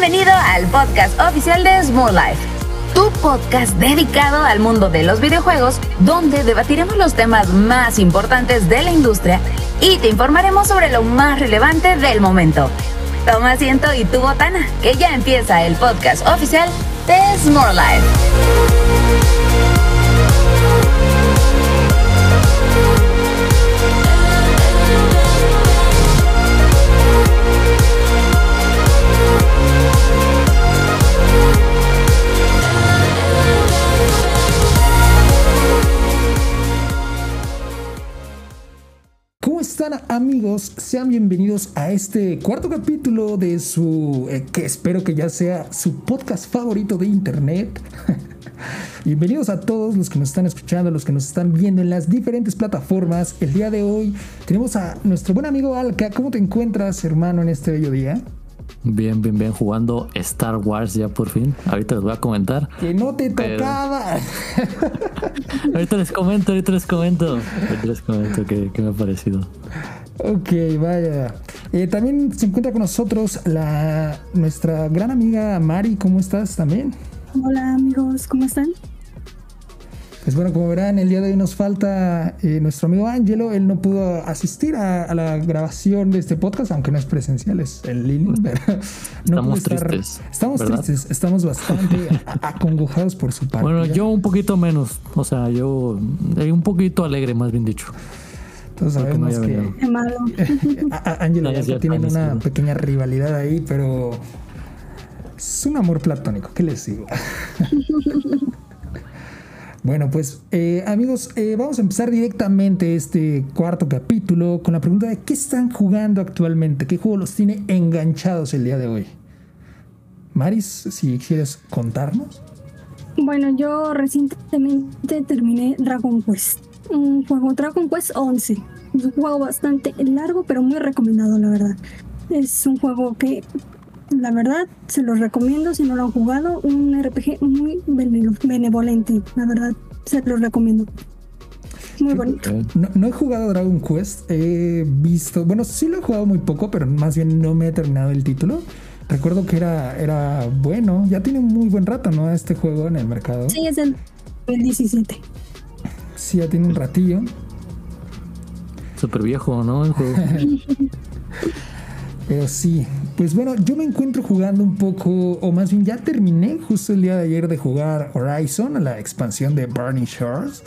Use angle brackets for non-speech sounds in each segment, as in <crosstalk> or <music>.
Bienvenido al podcast oficial de Small Life, tu podcast dedicado al mundo de los videojuegos, donde debatiremos los temas más importantes de la industria y te informaremos sobre lo más relevante del momento. Toma asiento y tu botana, que ya empieza el podcast oficial de Small Life. Amigos? Sean bienvenidos a este cuarto capítulo de su, eh, que espero que ya sea su podcast favorito de internet. <laughs> Bienvenidos a todos los que nos están escuchando, los que nos están viendo en las diferentes plataformas. El día de hoy tenemos a nuestro buen amigo Alka. ¿Cómo te encuentras, hermano, en este bello día? Bien, bien, bien, jugando Star Wars ya por fin. Ahorita les voy a comentar. Que no te Pero- tocaba. <laughs> Ahorita les comento, ahorita les comento. Ahorita les comento qué, qué me ha parecido. Ok, vaya. Eh, también se encuentra con nosotros la nuestra gran amiga Mari. ¿Cómo estás también? Hola amigos, ¿cómo están? Pues bueno, como verán, el día de hoy nos falta eh, nuestro amigo Angelo. Él no pudo asistir a, a la grabación de este podcast, aunque no es presencial, es en línea. <laughs> Pero no Estamos estar- tristes, Estamos ¿verdad? tristes, estamos bastante <laughs> acongojados por su parte. Bueno, yo un poquito menos. O sea, yo eh, un poquito alegre, más bien dicho. Todos no sabemos que venido. Qué malo. <laughs> a- a- Angelo y No, cierto, tienen una pequeña rivalidad ahí, pero es un amor platónico. ¿Qué les digo? <laughs> Bueno, pues eh, amigos, eh, vamos a empezar directamente este cuarto capítulo con la pregunta de qué están jugando actualmente, qué juego los tiene enganchados el día de hoy. Maris, si quieres contarnos. Bueno, yo recientemente terminé Dragon Quest. Un juego Dragon Quest 11. Es un juego bastante largo, pero muy recomendado, la verdad. Es un juego que, la verdad, se los recomiendo si no lo han jugado. Un RPG muy bene- benevolente, la verdad, se los recomiendo. Muy bonito. Eh, No, no he jugado Dragon Quest, he visto, bueno, sí lo he jugado muy poco, pero más bien no me he terminado el título. Recuerdo que era, era bueno, ya tiene un muy buen rato, ¿no? Este juego en el mercado. Sí, es del 2017. Sí, ya tiene un ratillo. Súper viejo, ¿no? El <laughs> juego. Pero sí, pues bueno, yo me encuentro jugando un poco, o más bien ya terminé justo el día de ayer de jugar Horizon, la expansión de Burning Shores.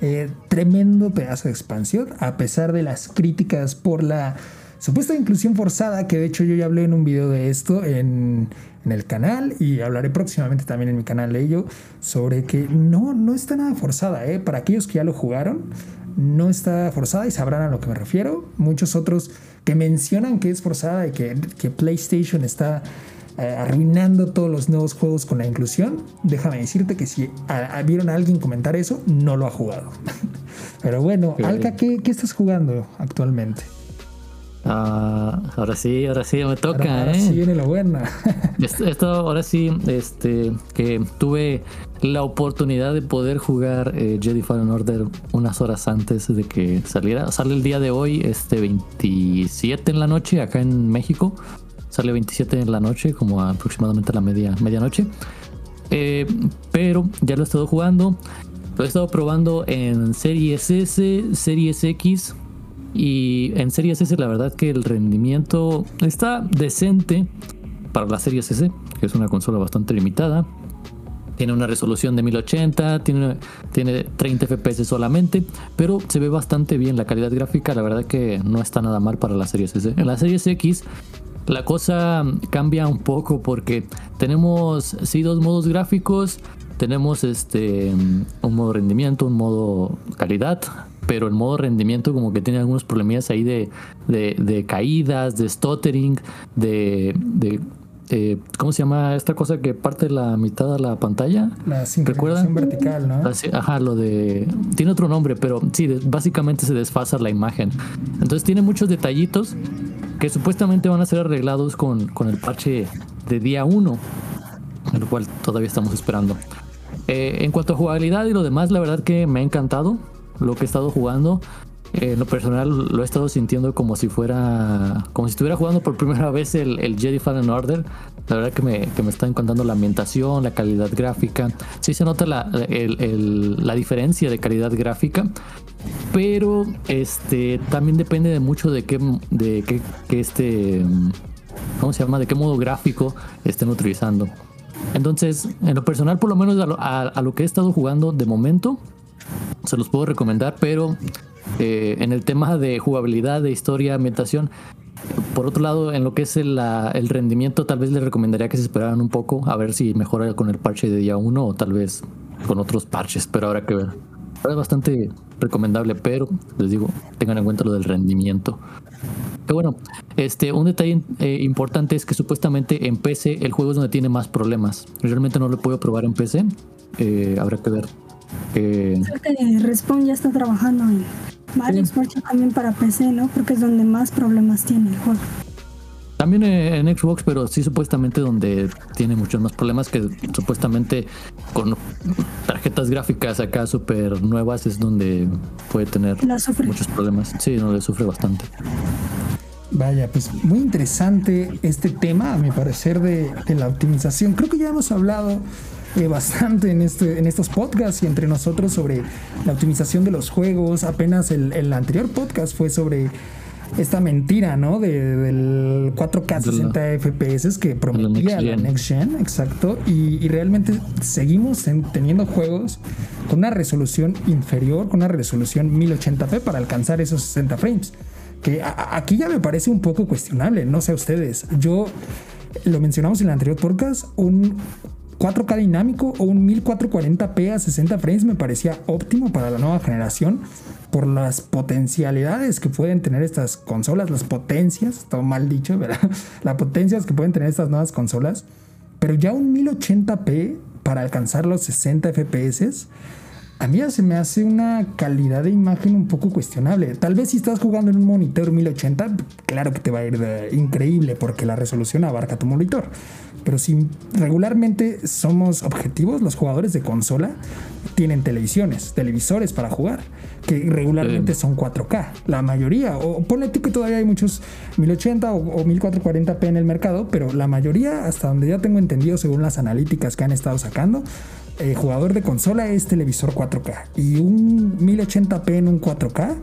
Eh, tremendo pedazo de expansión, a pesar de las críticas por la supuesta inclusión forzada, que de hecho yo ya hablé en un video de esto en, en el canal y hablaré próximamente también en mi canal de ello, sobre que no, no está nada forzada, ¿eh? para aquellos que ya lo jugaron, no está forzada y sabrán a lo que me refiero. Muchos otros que mencionan que es forzada y que, que PlayStation está eh, arruinando todos los nuevos juegos con la inclusión. Déjame decirte que si a- a- vieron a alguien comentar eso, no lo ha jugado. <laughs> Pero bueno, Ok. Alka, ¿qué, qué estás jugando actualmente? Ah, ahora sí, ahora sí me toca, Ahora, ahora ¿eh? sí viene lo buena. <laughs> Esto, esto ahora sí, este, que tuve la oportunidad de poder jugar eh, Jedi Fallen Order unas horas antes de que saliera. Sale el día de hoy, este 27 en la noche, acá en México. Sale 27 en la noche, como aproximadamente a la media, medianoche. Eh, pero ya lo he estado jugando. Lo he estado probando en Series S, Series X. Y en Series S la verdad que el rendimiento está decente para la Series S, que es una consola bastante limitada. Tiene una resolución de 1080, tiene, tiene 30 FPS solamente, pero se ve bastante bien la calidad gráfica. La verdad que no está nada mal para la Series S. En la Series X la cosa cambia un poco porque tenemos sí dos modos gráficos, tenemos este un modo rendimiento, un modo calidad, pero el modo rendimiento como que tiene algunos problemillas ahí de, de, de caídas, de stuttering, de, de eh, ¿cómo se llama esta cosa que parte la mitad de la pantalla? La sincronización vertical, ¿no? Así- Ajá, lo de... Tiene otro nombre, pero sí, básicamente se desfasa la imagen. Entonces tiene muchos detallitos que supuestamente van a ser arreglados con, con el parche de día 1, el cual todavía estamos esperando. Eh, en cuanto a jugabilidad y lo demás, la verdad que me ha encantado lo que he estado jugando. en lo personal lo he estado sintiendo como si fuera, como si estuviera jugando por <laughs> primera vez el, el Jedi Fallen Order. La verdad que me, que me está encantando la ambientación, la calidad gráfica. Sí se nota la, la diferencia de calidad gráfica, pero este también depende de mucho de qué, de qué, este, ¿cómo se llama? De qué modo gráfico estén utilizando. Entonces, en lo personal, por lo menos a lo, que he estado jugando de momento, se los puedo recomendar, pero eh, en el tema de jugabilidad, de historia, ambientación, por otro lado, en lo que es el, rendimiento, tal vez les recomendaría que se esperaran un poco a ver si mejora con el parche de día 1 o tal vez con otros parches, pero habrá que ver. Es bastante recomendable, pero les digo, tengan en cuenta lo del rendimiento. Bueno, este, un detalle eh, importante es que supuestamente en PC el juego es donde tiene más problemas. Realmente no lo puedo probar en PC. Eh, habrá que ver. Eh, que Respawn ya está trabajando en varios parches también para PC, ¿no? Porque es donde más problemas tiene el juego. También en Xbox, pero sí supuestamente donde tiene muchos más problemas que supuestamente con tarjetas gráficas acá súper nuevas es donde puede tener muchos problemas. Sí, no le sufre bastante. Vaya, pues muy interesante este tema, a mi parecer, de, la optimización. Creo que ya hemos hablado eh, bastante en, este, en estos podcasts y entre nosotros sobre la optimización de los juegos. Apenas el, el anterior podcast fue sobre esta mentira, ¿no? De, del 4K 60 FPS que prometía la Next Gen, exacto. Y, realmente seguimos teniendo juegos con una resolución inferior, con una resolución 1080p para alcanzar esos 60 frames. Que aquí ya me parece un poco cuestionable, no sé ustedes. Yo lo mencionamos en el anterior podcast, un 4K dinámico o un 1440p a 60 frames me parecía óptimo para la nueva generación por las potencialidades que pueden tener estas consolas, las potencias, todo mal dicho, <laughs> ¿verdad? Las potencias que pueden tener estas nuevas consolas, pero ya un 1080p para alcanzar los 60 FPS a mí ya se me hace una calidad de imagen un poco cuestionable. Tal vez si estás jugando en un monitor 1080, claro que te va a ir increíble porque la resolución abarca tu monitor. Pero si regularmente somos objetivos, los jugadores de consola tienen televisiones, televisores para jugar, que regularmente son 4K. La mayoría, o ponle tú que todavía hay muchos 1080 o, o 1440p en el mercado, pero la mayoría, hasta donde ya tengo entendido según las analíticas que han estado sacando, eh, jugador de consola es televisor 4K. Y un 1080p en un 4K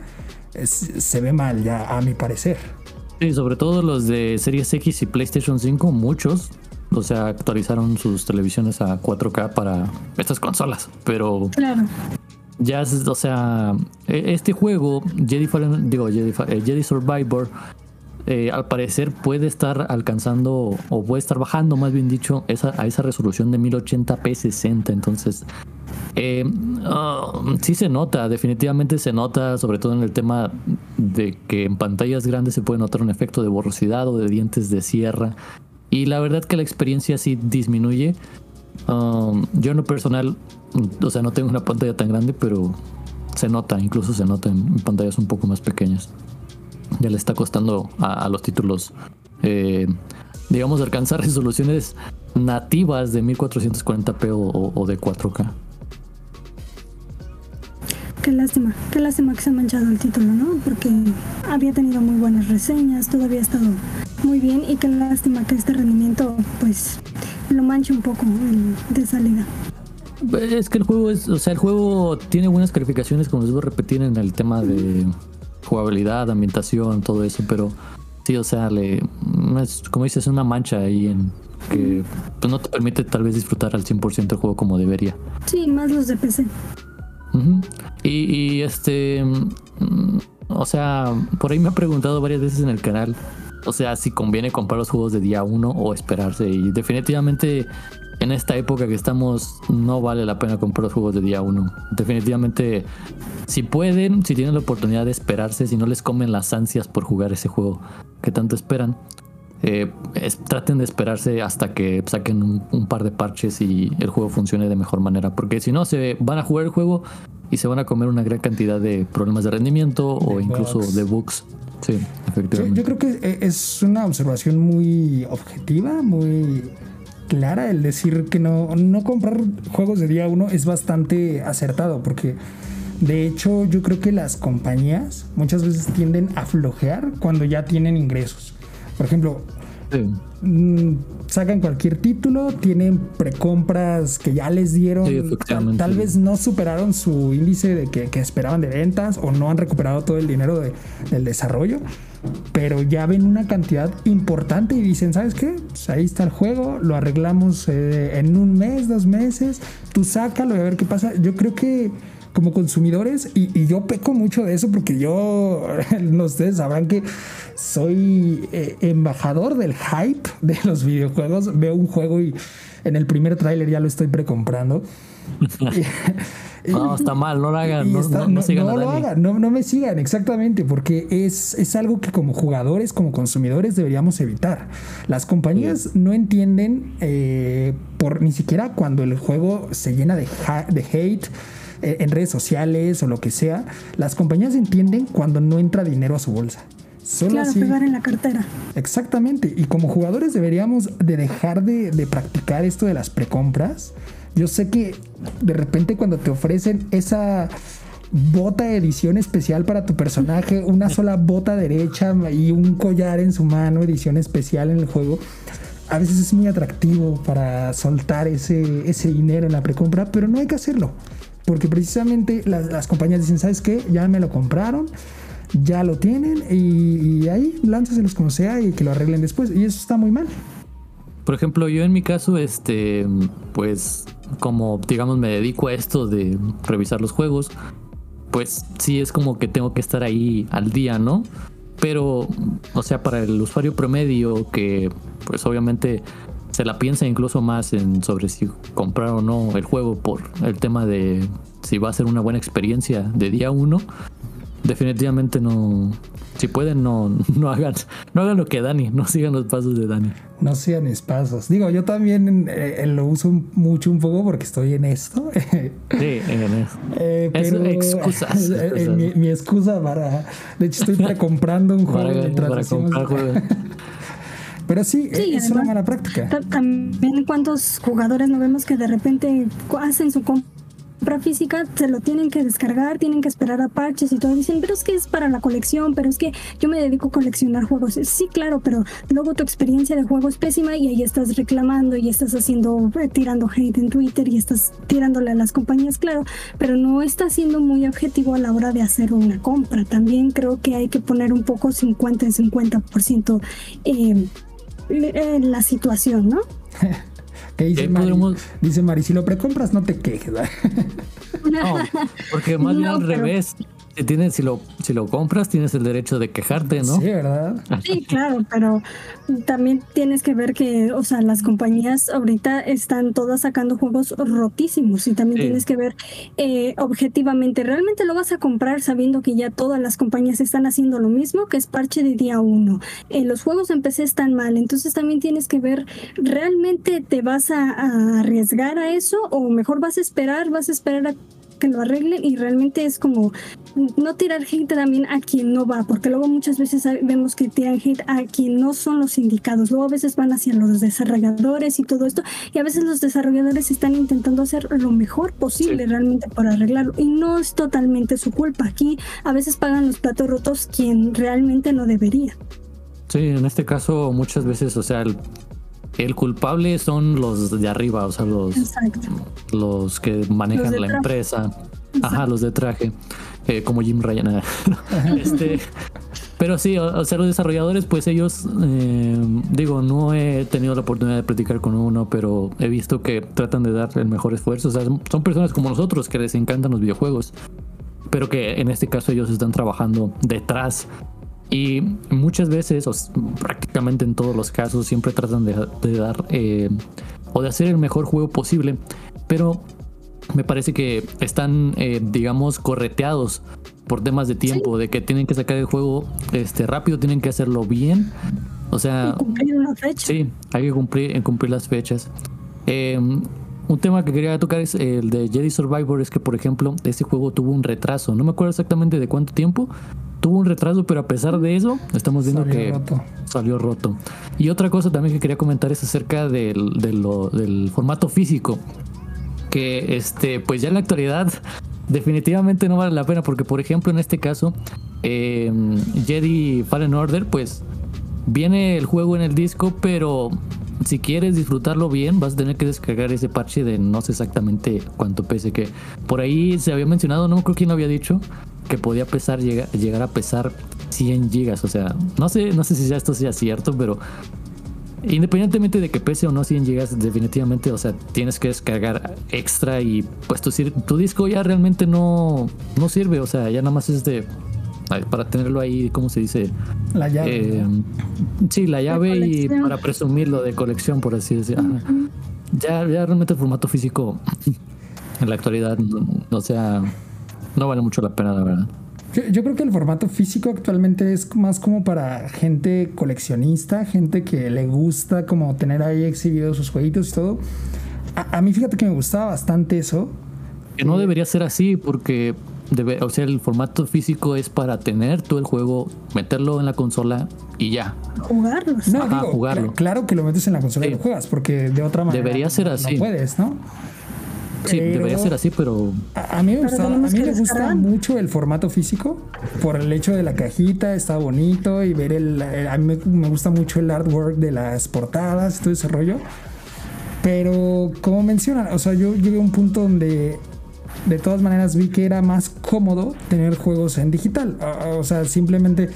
se ve mal, ya a mi parecer. Sí, sobre todo los de Series X y PlayStation 5, muchos. O sea, actualizaron sus televisiones a 4K para estas consolas. Pero. Claro. Ya, o sea, e, este juego, Jedi, digo, Jedi, eh, Jedi Survivor, eh, al parecer puede estar alcanzando o puede estar bajando, más bien dicho, esa, a esa resolución de 1080p 60. Entonces, eh, ah, sí se nota, definitivamente se nota, sobre todo en el tema de que en pantallas grandes se puede notar un efecto de borrosidad o de dientes de sierra. Y la verdad que la experiencia sí disminuye. Um, yo en lo personal, o sea, no tengo una pantalla tan grande, pero se nota, incluso se nota en pantallas un poco más pequeñas ya le está costando a, los títulos, eh, digamos, alcanzar <laughs> resoluciones nativas de 1440p o, de 4K. Qué lástima, qué lástima que se ha manchado el título, ¿no? Porque había tenido muy buenas reseñas, todo había estado muy bien y qué lástima que este rendimiento pues lo manche un poco de salida. Es que el juego es, o sea, el juego tiene buenas calificaciones, como les voy a repetir en el tema de jugabilidad, ambientación, todo eso, pero sí, o sea, le, como dices, es una mancha ahí en que pues, no te permite tal vez disfrutar al 100% el juego como debería. Sí, más los de PC. y, este, mm, o sea, por ahí me ha preguntado varias veces en el canal, o sea, si conviene comprar los juegos de día 1 o esperarse. Y definitivamente en esta época que estamos no vale la pena comprar los juegos de día 1. Definitivamente, si pueden, si tienen la oportunidad de esperarse, si no les comen las ansias por jugar ese juego que tanto esperan, eh, traten de esperarse hasta que saquen un, par de parches y el juego funcione de mejor manera. Porque si no, se van a jugar el juego y se van a comer una gran cantidad de problemas de rendimiento o incluso de bugs. Sí, efectivamente. yo creo que es una observación muy objetiva, muy clara el decir que no, no comprar juegos de día uno es bastante acertado porque De hecho, yo creo que las compañías muchas veces tienden a flojear cuando ya tienen ingresos. Por ejemplo, mm, sacan cualquier título, tienen precompras que ya les dieron, tal, vez no superaron su índice de que, esperaban de ventas o no han recuperado todo el dinero del desarrollo, pero ya ven una cantidad importante y dicen, ¿sabes qué? Pues ahí está el juego, lo arreglamos eh, en un mes, dos meses, tú sácalo y a ver qué pasa. Yo creo que como consumidores y, yo peco mucho de eso porque yo, <laughs> no ustedes sabrán que soy eh, embajador del hype de los videojuegos. Veo un juego y en el primer tráiler ya lo estoy precomprando. <laughs> no, está mal, no lo hagan. No, lo hagan, no, me sigan, exactamente, porque es, es, algo que como jugadores, como consumidores deberíamos evitar. Las compañías no entienden eh, por ni siquiera cuando el juego se llena de, de hate eh, en redes sociales o lo que sea, las compañías entienden cuando no entra dinero a su bolsa. Solo claro, pegar en la cartera. Exactamente. Y como jugadores deberíamos de dejar de, de practicar esto de las precompras. Yo sé que de repente cuando te ofrecen esa bota de edición especial para tu personaje, una sola bota derecha y un collar en su mano, edición especial en el juego, a veces es muy atractivo para soltar ese, ese dinero en la precompra, pero no hay que hacerlo. Porque precisamente las, compañías dicen, ¿sabes qué? Ya me lo compraron, ya lo tienen y, ahí lánzaselos como sea y que lo arreglen después. Y eso está muy mal. Por ejemplo, yo en mi caso, este, pues como digamos me dedico a esto de revisar los juegos, pues sí es como que tengo que estar ahí al día, ¿no? Pero, o sea, para el usuario promedio que pues obviamente se la piensa incluso más en sobre si comprar o no el juego por el tema de si va a ser una buena experiencia de día uno. Definitivamente no. Si pueden, no, <laughs> no hagan, no hagan lo que Dani, no sigan los pasos de Dani. No sigan mis pasos. Digo, yo también eh, lo uso mucho un poco porque estoy en esto. <laughs> sí, en eso. Eh, pero, excusas. <laughs> mi, mi, excusa para. De hecho, estoy precomprando un juego para, comprar juegos. Pero sí, es una mala práctica. También cuántos jugadores no vemos que de repente hacen su compra física, se lo tienen que descargar, tienen que esperar a parches y todo. Dicen, pero es que es para la colección, pero es que yo me dedico a coleccionar juegos. Sí, claro, pero luego tu experiencia de juego es pésima y ahí estás reclamando y estás haciendo, eh, tirando hate en Twitter y estás tirándole a las compañías, claro, pero no está siendo muy objetivo a la hora de hacer una compra. También creo que hay que poner un poco 50 en 50% eh, la situación, ¿no? <laughs> ¿Qué dice, Mari? dice Mari, si lo precompras no te quejes. <laughs> no, porque más bien al revés tienes, si lo, si lo compras, tienes el derecho de quejarte, ¿no? Sí, ¿verdad? Sí, claro, pero también tienes que ver que, o sea, las compañías ahorita están todas sacando juegos rotísimos y también tienes que ver eh, objetivamente, ¿realmente lo vas a comprar sabiendo que ya todas las compañías están haciendo lo mismo, que es parche de día uno? Eh, los juegos en PC están mal, entonces también tienes que ver, ¿realmente te vas a, a arriesgar a eso o mejor vas a esperar, vas a esperar a que lo arreglen y realmente es como no tirar gente también a quien no va, porque luego muchas veces vemos que tiran hate a quien no son los indicados, luego a veces van hacia los desarrolladores y todo esto, y a veces los desarrolladores están intentando hacer lo mejor posible realmente para arreglarlo, y no es totalmente su culpa, aquí a veces pagan los platos rotos quien realmente no debería. Sí, en este caso muchas veces, o sea, el el culpable son los de arriba, o sea, los, los que manejan la empresa. Ajá, los de traje, eh, como Jim Ryan. <laughs> este, pero sí, o, sea, los desarrolladores, pues ellos, eh, digo, no he tenido la oportunidad de platicar con uno, pero he visto que tratan de dar el mejor esfuerzo. O sea, son personas como nosotros que les encantan los videojuegos, pero que en este caso ellos están trabajando detrás y muchas veces, o prácticamente en todos los casos, siempre tratan de, dar eh, o de hacer el mejor juego posible, pero me parece que están, eh, digamos, correteados por temas de tiempo, de que tienen que sacar el juego este, rápido, tienen que hacerlo bien. O sea, cumplir una fecha. Sí, hay que cumplir, cumplir las fechas. Em, un tema que quería tocar es el de Jedi Survivor, es que por ejemplo, este juego tuvo un retraso, no me acuerdo exactamente de cuánto tiempo, tuvo un retraso, pero a pesar de eso, estamos viendo que salió roto. Y otra cosa también que quería comentar es acerca del, del formato físico. Que este, pues ya en la actualidad definitivamente no vale la pena porque, por ejemplo, en este caso, eh, Jedi Fallen Order, pues viene el juego en el disco, pero si quieres disfrutarlo bien, vas a tener que descargar ese parche de no sé exactamente cuánto pese. Que por ahí se había mencionado, no creo quién lo había dicho, que podía pesar, llegar, llegar a pesar 100 gigas. O sea, no sé, no sé si ya esto sea cierto, pero independientemente de que pese o no 100 gigas, definitivamente, o sea, tienes que descargar extra y pues tu, tu disco ya realmente no, no sirve. O sea, ya nada más es de para tenerlo ahí, ¿cómo se dice? La llave. Eh, sí, la llave y para presumirlo de colección, por así decirlo. ya, ya realmente el formato físico en la actualidad, no, sea, no vale mucho la pena, la verdad. Yo, creo que el formato físico actualmente es más como para gente coleccionista, gente que le gusta como tener ahí exhibidos sus jueguitos y todo. A, a mí fíjate que me gustaba bastante eso. Que no debería ser así porque o sea, el formato físico es para tener todo el juego, meterlo en la consola y ya. Jugarlo. No, jugarlo. Claro que lo metes en la consola y lo juegas, porque de otra manera. Debería ser así. No puedes, ¿no? Sí, debería ser así, pero. A, mí me, gusta, a mí me gusta mucho el formato físico por el hecho de la cajita, está bonito y ver el. a mí me, gusta mucho el artwork de las portadas, todo ese rollo. Pero, como mencionan, o sea, yo llegué a un punto donde de todas maneras vi que era más cómodo tener juegos en digital. O sea, simplemente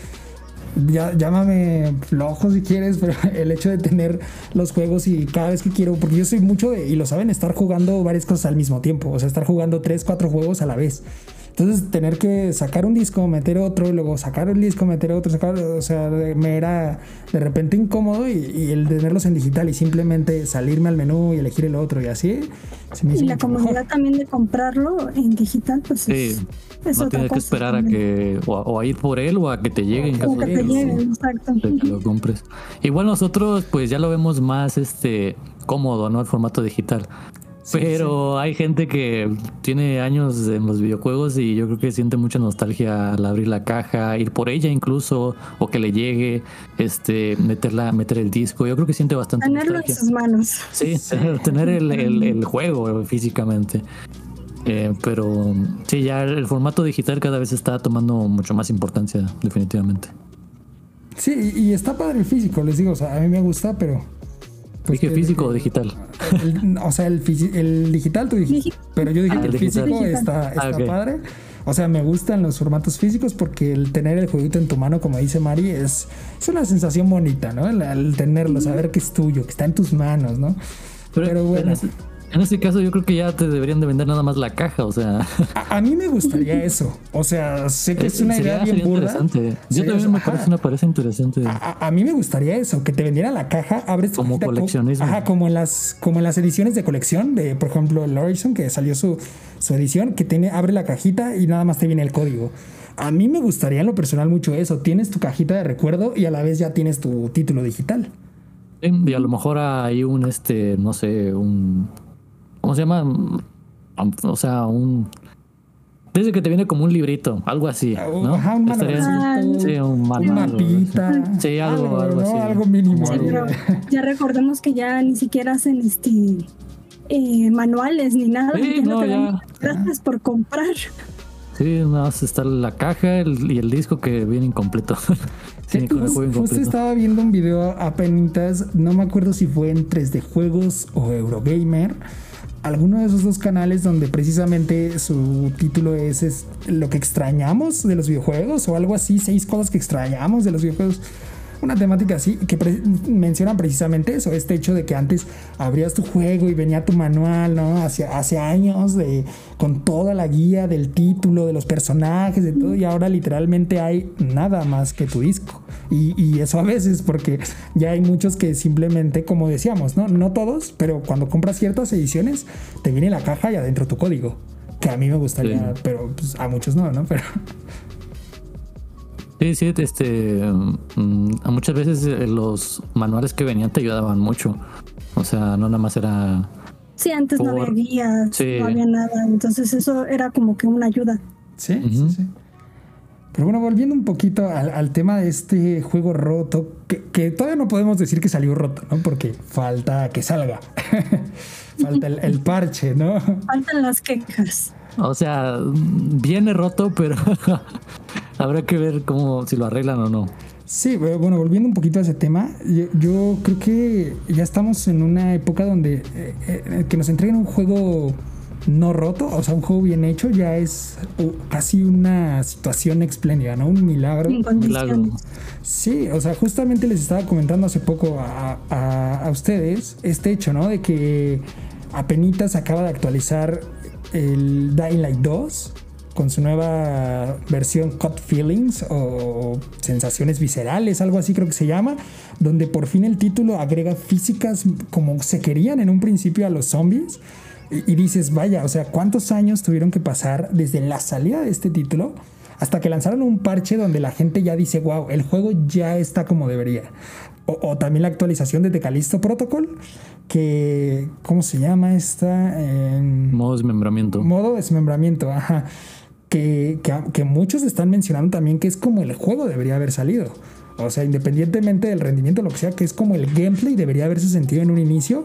ya, llámame flojo si quieres, <laughs> pero el hecho de tener los juegos y cada vez que quiero, porque yo soy mucho de, y lo saben, estar jugando varias cosas al mismo tiempo, o sea, estar jugando 3, 4 juegos a la vez. Entonces, tener que sacar un disco, meter otro, y luego sacar un disco, meter otro, sacar, o sea, me era de repente incómodo y, el tenerlos en digital y simplemente salirme al menú y elegir el otro y así. Se me y la comodidad también de comprarlo en digital, pues sí. Es, no tienes que esperar a que o a, ir por él o a que te llegue en caso que te llegue, exacto. de que lo compres. Igual nosotros pues ya lo vemos más este cómodo, ¿no? El formato digital. Pero hay gente que tiene años en los videojuegos y yo creo que siente mucha nostalgia al abrir la caja, ir por ella incluso, o que le llegue, este, meterla, meter el disco. Yo creo que siente bastante Tenerlo en sus manos. Sí, <laughs> tener el, el, <laughs> juego físicamente. Eh, pero sí, ya el formato digital cada vez está tomando mucho más importancia, definitivamente. Sí, y está padre el físico, les digo, o sea, a mí me gusta, pero ¿Dije físico o digital? o sea, el, el digital tú dijiste. Pero yo dije que el físico está, está ah, padre. O sea, me gustan los formatos físicos porque el tener el jueguito en tu mano, como dice Mari, es, es una sensación bonita, ¿no? El, tenerlo, saber que es tuyo, que está en tus manos, ¿no? Pero, bueno. En ese caso yo creo que ya te deberían de vender nada más la caja, o sea. A, mí me gustaría <laughs> eso. O sea, sé que es, una idea bien burda. Interesante. Yo también me parece una parece interesante. A, mí me gustaría eso, que te vendiera la caja, abres tu como coleccionismo. ajá, como en las como en las ediciones de colección de, por ejemplo, el Horizon que salió su, su edición que tiene abre la cajita y nada más te viene el código. A mí me gustaría en lo personal mucho eso. Tienes tu cajita de recuerdo y a la vez ya tienes tu título digital. Y a lo mejor hay un este, no sé, un ¿Cómo se llama? O sea, un. Dice que te viene como un librito, algo así, ¿no? Ajá, un Sí, un manual. Una Sí, algo, algo, así. Algo mínimo. <laughs> ya recordemos que ya ni siquiera hacen este eh, manuales ni nada. Sí, no, ya. Gracias por comprar. Sí, nada más está la caja y el disco que viene incompleto. <laughs> sí, justo estaba viendo un video apenas, no me acuerdo si fue en 3D Juegos o Eurogamer alguno de esos dos canales donde precisamente su título es, lo que extrañamos de los videojuegos o algo así, seis cosas que extrañamos de los videojuegos una temática así que mencionan precisamente eso, este hecho de que antes abrías tu juego y venía tu manual, ¿no? Hace, hace años de, con toda la guía del título, de los personajes, de todo, y ahora literalmente hay nada más que tu disco. Y, y eso a veces porque ya hay muchos que simplemente, como decíamos, ¿no? No todos, pero cuando compras ciertas ediciones, te viene la caja y adentro tu código. Que a mí me gustaría, pero pues, a muchos no, ¿no? Pero... Sí, sí, este, mm, muchas veces eh, los manuales que venían te ayudaban mucho. O sea, no nada más era... Sí, antes no había guías, no había nada, entonces eso era como que una ayuda. Sí, sí, sí. Pero bueno, volviendo un poquito al, tema de este juego roto, que, todavía no podemos decir que salió roto, ¿no? Porque falta que salga. <laughs> falta el, el, parche, ¿no? Faltan las quejas. O sea, viene roto, pero <laughs> habrá que ver cómo si lo arreglan o no. Sí, bueno, volviendo un poquito a ese tema, yo, creo que ya estamos en una época donde eh, eh, que nos entreguen un juego no roto, o sea, un juego bien hecho ya es casi una situación espléndida, ¿no? Un milagro. milagro. Sí, o sea, justamente les estaba comentando hace poco a, a, ustedes este hecho, ¿no? De que apenas acaba de actualizar el Dying Light 2 con su nueva versión Cut Feelings o sensaciones viscerales, algo así creo que se llama, donde por fin el título agrega físicas como se querían en un principio a los zombies. Y, dices, vaya, o sea, ¿cuántos años tuvieron que pasar desde la salida de este título hasta que lanzaron un parche donde la gente ya dice, wow, el juego ya está como debería? O, también la actualización de Tecalisto Protocol, que, ¿cómo se llama esta? modo desmembramiento. Modo desmembramiento, ajá. Que, que, muchos están mencionando también que es como el juego debería haber salido. O sea, independientemente del rendimiento, lo que sea, que es como el gameplay debería haberse sentido en un inicio.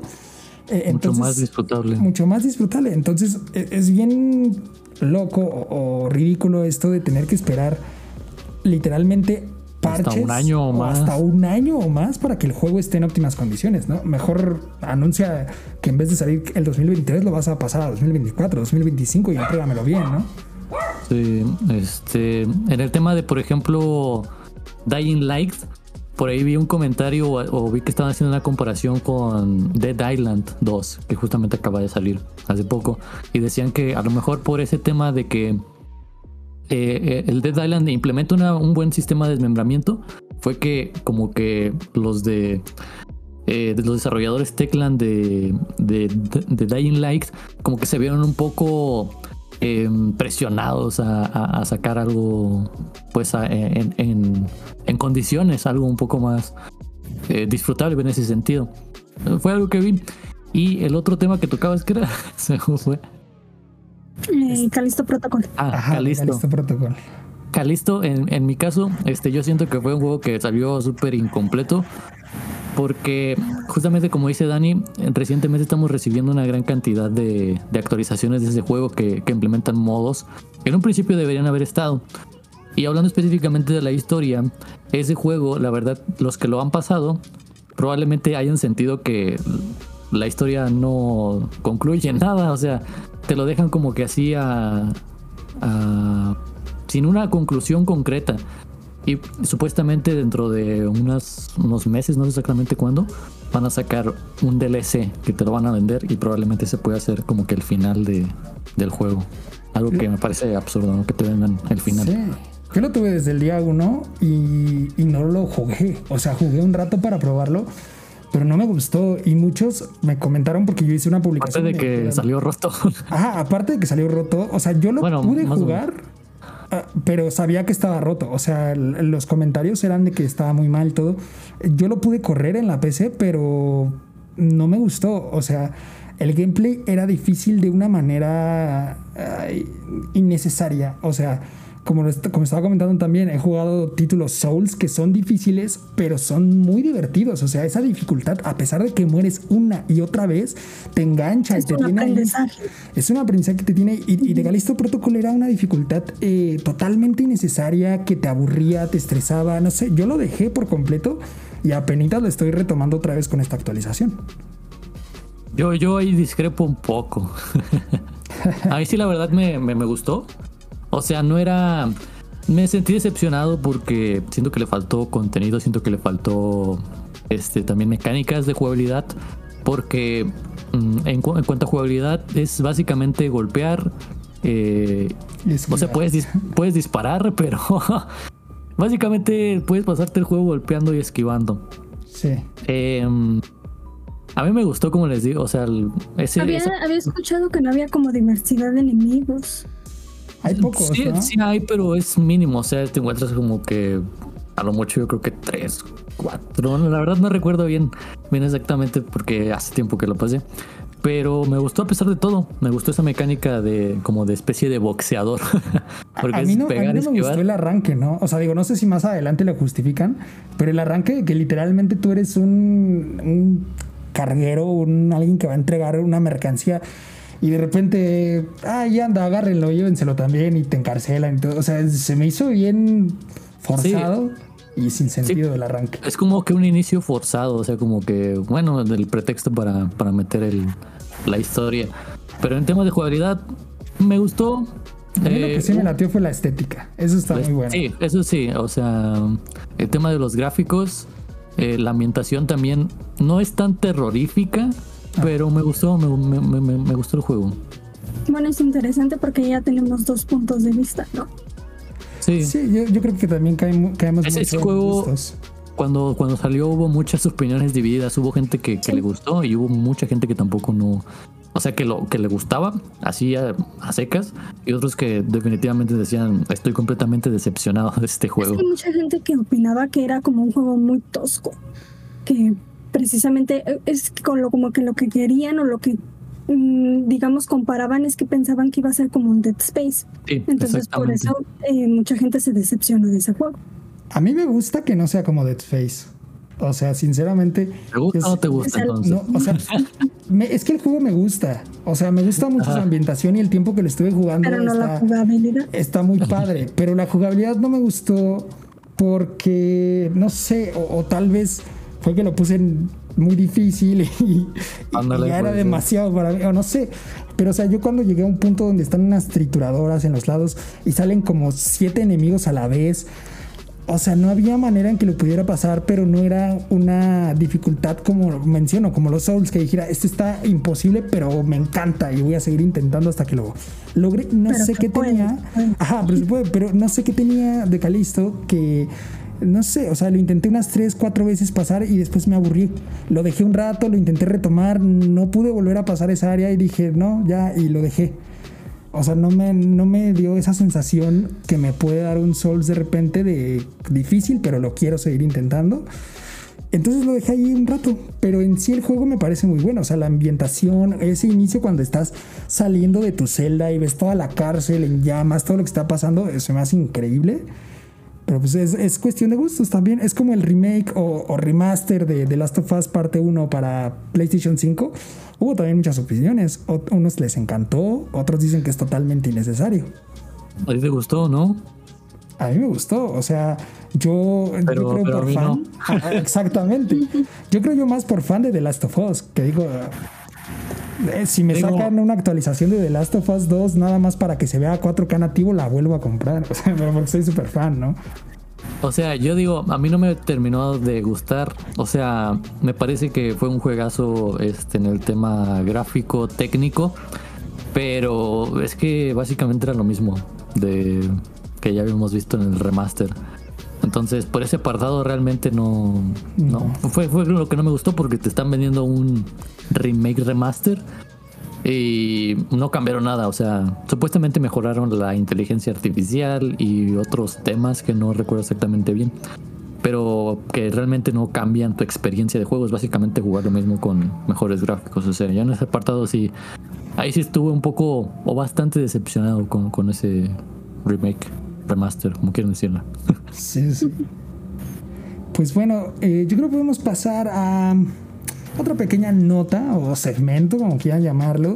Eh, mucho más disfrutable. Mucho más disfrutable. Entonces, e, es bien loco o, ridículo esto de tener que esperar literalmente parches. Hasta un año o más. hasta un año o más para que el juego esté en óptimas condiciones, ¿no? Mejor anuncia que en vez de salir el 2023 lo vas a pasar a 2024, 2025 y entrégamelo bien, ¿no? Sí, este, en el tema de, por ejemplo, Dying Light, por ahí vi un comentario o, vi que estaban haciendo una comparación con Dead Island 2, que justamente acaba de salir hace poco, y decían que a lo mejor por ese tema de que eh, eh, el Dead Island implementa un buen sistema de desmembramiento, fue que como que los de, eh, los desarrolladores Techland de, de, Dying Light como que se vieron un poco Em, presionados a, sacar algo pues en, condiciones, algo un poco más disfrutable en ese sentido. Fue algo que vi. Y el otro tema que tocaba es que era, <laughs> se fue. Eh, Calisto Protocol. Ah, Calisto. Protocol. Calisto, en, en mi caso, este, yo siento que fue un juego que salió súper incompleto porque justamente como dice Dani, recientemente estamos recibiendo una gran cantidad de, actualizaciones de ese juego que, implementan modos que en un principio deberían haber estado. Y hablando específicamente de la historia, ese juego, la verdad, los que lo han pasado probablemente hayan sentido que la historia no concluye <laughs> nada, o sea, te lo dejan como que así a, sin una conclusión concreta. Y supuestamente dentro de unas, unos meses, no sé exactamente cuándo, van a sacar un DLC que te lo van a vender y probablemente se pueda hacer como que el final de, del juego. Algo que me parece absurdo, ¿no? Que te vendan el final. Sí. Yo lo tuve desde el día 1 y, y no lo jugué. O sea, jugué un rato para probarlo pero no me gustó. Y muchos me comentaron porque yo hice una publicación. Aparte de que salió roto. <laughs> Ajá, aparte de que salió roto. O sea, yo lo pude jugar. Ah, pero sabía que estaba roto. O sea, los comentarios eran de que estaba muy mal todo. Yo lo pude correr en la PC, pero no me gustó. O sea, el gameplay era difícil de una manera innecesaria. O sea, como, como estaba comentando también, he jugado títulos Souls que son difíciles, pero son muy divertidos. O sea, esa dificultad, a pesar de que mueres una y otra vez, te engancha es y te un tiene. Aprendizaje. Es un aprendizaje que te tiene. Y, de Galisto Protocol era una dificultad eh, totalmente innecesaria, que te aburría, te estresaba. No sé, yo lo dejé por completo y apenas lo estoy retomando otra vez con esta actualización. Yo, yo ahí discrepo un poco. <laughs> a mí sí, la verdad me, me, me gustó. O sea, no era... Me sentí decepcionado porque siento que le faltó contenido, siento que le faltó este, también mecánicas de jugabilidad. Porque mm, en, cuanto a jugabilidad es básicamente golpear. Eh, o sea, puedes, puedes disparar, <laughs> pero básicamente puedes pasarte el juego golpeando y esquivando. Sí. Em, a mí me gustó, como les digo, o sea, ese, había, había escuchado que no había como diversidad de enemigos. Hay pocos. Sí, sí hay, pero es mínimo. O sea, te encuentras como que a lo mucho yo creo que tres, cuatro. La verdad no recuerdo bien, bien exactamente porque hace tiempo que lo pasé. Pero me gustó a pesar de todo. Me gustó esa mecánica de como de especie de boxeador. <laughs> porque a mí no, me gustó el arranque, ¿no? O sea, digo, no sé si más adelante lo justifican, pero el arranque que literalmente tú eres un, un carguero, un alguien que va a entregar una mercancía y de repente, ah, ya anda, agárrenlo, llévenselo también y te encarcelan y todo. O sea, se me hizo bien forzado y sin sentido del arranque. Es como que un inicio forzado, o sea, como que, bueno, el pretexto para, para meter el, la historia. Pero en temas de jugabilidad, me gustó. A mí lo que sí me latió fue la estética. Eso está muy bueno. Sí, eso sí. O sea, el tema de los gráficos, eh, la ambientación también no es tan terrorífica. Pero me gustó, me, me, me, gustó el juego. Bueno, es interesante porque ya tenemos dos puntos de vista, ¿no? Sí, sí yo, creo que también caemos, caemos ese, ese juego, cuando, cuando salió hubo muchas opiniones divididas. Hubo gente que, que le gustó y hubo mucha gente que tampoco no, o sea, que lo que le gustaba, así a, secas, y otros que definitivamente decían, estoy completamente decepcionado de este juego. mucha gente que opinaba que era como un juego muy tosco, que precisamente eh, es con lo, como que lo que querían o lo que mm, digamos comparaban es que pensaban que iba a ser como un Dead Space. Entonces por eso eh, mucha gente se decepcionó de ese juego. A mí me gusta que no sea como Dead Space. O sea, sinceramente. ¿Te gusta o no te gusta entonces? No, o sea, <laughs> es que el juego me gusta. O sea, me gusta mucho su ambientación y el tiempo que lo estuve jugando. Pero no está, la jugabilidad. Está muy padre. pero la jugabilidad no me gustó porque, no sé, o, tal vez fue que lo puse muy difícil y, ya era demasiado para mí, o no sé. Pero, o sea, yo cuando llegué a un punto donde están unas trituradoras en los lados y salen como siete enemigos a la vez o sea, no había manera en que lo pudiera pasar, pero no era una dificultad como menciono, como los Souls, que dijera, esto está imposible, pero me encanta y voy a seguir intentando hasta que lo logre. No sé qué tenía. Ajá, pero se puede, pero no sé qué tenía de Calisto que no sé, o sea, lo intenté unas tres, cuatro veces pasar y después me aburrí. Lo dejé un rato, lo intenté retomar, no pude volver a pasar esa área y dije, no, ya, y lo dejé. O sea, no me, no me dio esa sensación que me puede dar un Souls de repente de difícil, pero lo quiero seguir intentando. Entonces lo dejé ahí un rato, pero en sí el juego me parece muy bueno. O sea, la ambientación, ese inicio cuando estás saliendo de tu celda y ves toda la cárcel en llamas, todo lo que está pasando, eso me hace increíble. Pero pues es, cuestión de gustos también. Es como el remake o, remaster de The Last of Us parte 1 para PlayStation 5. Hubo también muchas opiniones. unos les encantó, otros dicen que es totalmente innecesario. ¿A ti te gustó, no? A mí me gustó, o sea, yo, creo por fan. <laughs> exactamente. Yo creo yo más por fan de The Last of Us, que digo, eh, si me sacan una actualización de The Last of Us 2 nada más para que se vea 4K nativo, la vuelvo a comprar. <laughs> O sea, porque soy súper fan, ¿no? O sea, yo digo, a mí no me terminó de gustar. O sea, me parece que fue un juegazo este, en el tema gráfico, técnico. Pero es que básicamente era lo mismo de que ya habíamos visto en el remaster. Entonces, por ese apartado realmente no. no. Fue, fue lo que no me gustó porque te están vendiendo un remake remaster y no cambiaron nada. O sea, supuestamente mejoraron la inteligencia artificial y otros temas que no recuerdo exactamente bien. Pero que realmente no cambian tu experiencia de juego. Es básicamente jugar lo mismo con mejores gráficos. O sea, ya en ese apartado sí. Ahí sí estuve un poco o bastante decepcionado con, con ese remake remaster, como quieran decirlo. <laughs> Sí, sí. Pues bueno, eh, yo creo que podemos pasar a otra pequeña nota o segmento, como quieran llamarlo.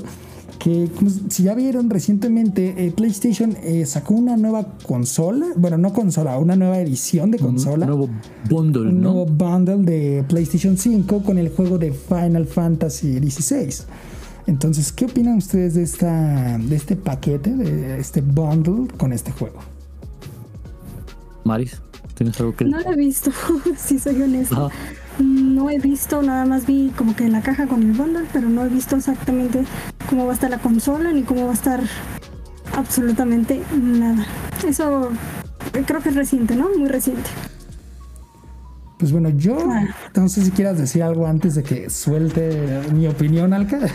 Que si ya vieron recientemente, eh, PlayStation eh, sacó una nueva consola, bueno, no consola, una nueva edición de consola. Un nuevo bundle, un nuevo bundle de PlayStation 5 con el juego de Final Fantasy XVI. Entonces, ¿qué opinan ustedes de, esta, de este paquete, de este bundle con este juego? Maris, ¿tienes algo que No lo he visto, <laughs> si soy honesto. No he visto, nada más vi como que en la caja con el bundle, pero no he visto exactamente cómo va a estar la consola ni cómo va a estar absolutamente nada. Eso creo que es reciente, ¿no? Muy reciente. Pues bueno, yo ah. no sé si quieras decir algo antes de que suelte mi opinión, Alca. <laughs>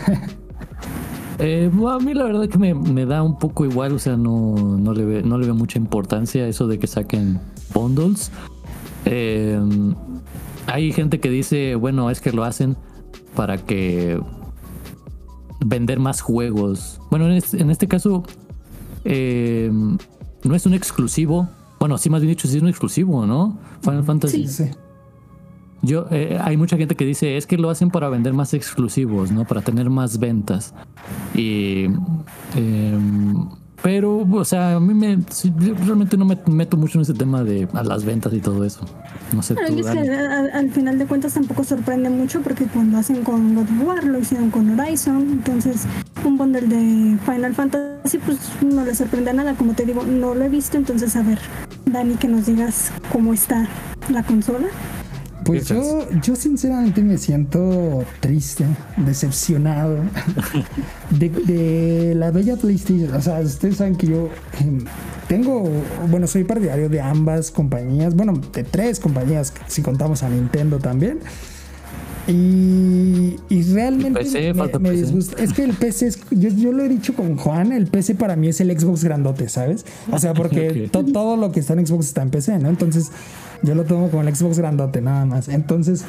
Eh, a mí la verdad que me, da un poco igual, o sea, no, no, le ve, no le veo mucha importancia eso de que saquen bundles. Eh, hay gente que dice, bueno, es que lo hacen para que vender más juegos. Bueno, en este, caso, eh, no es un exclusivo. Bueno, sí, más bien dicho, sí es un exclusivo, ¿no? Final Fantasy. Sí. Yo, eh, hay mucha gente que dice, es que lo hacen para vender más exclusivos, ¿no? Para tener más ventas. Y... em, pero, o sea, a mí me, yo realmente no me meto mucho en ese tema de a las ventas y todo eso. No sé Pero tú, es que al final de cuentas tampoco sorprende mucho porque cuando hacen con God of War lo hicieron con Horizon, entonces un bundle de Final Fantasy pues no le sorprende nada, como te digo, no lo he visto, entonces a ver, Dani, que nos digas cómo está la consola. Pues ¿Qué yo, yo sinceramente me siento triste, decepcionado <laughs> de, de la bella PlayStation. O sea, ustedes saben que yo em, tengo, bueno, soy partidario de ambas compañías, bueno, de tres compañías, si contamos a Nintendo también. Y, y realmente PC, me, disgusta. Es que el PC, es, yo, yo lo he dicho con Juan, el PC para mí es el Xbox grandote, ¿sabes? O sea, porque <laughs> to- todo lo que está en Xbox está en PC, ¿no? Entonces, yo lo tomo como el Xbox grandote, nada más. Entonces,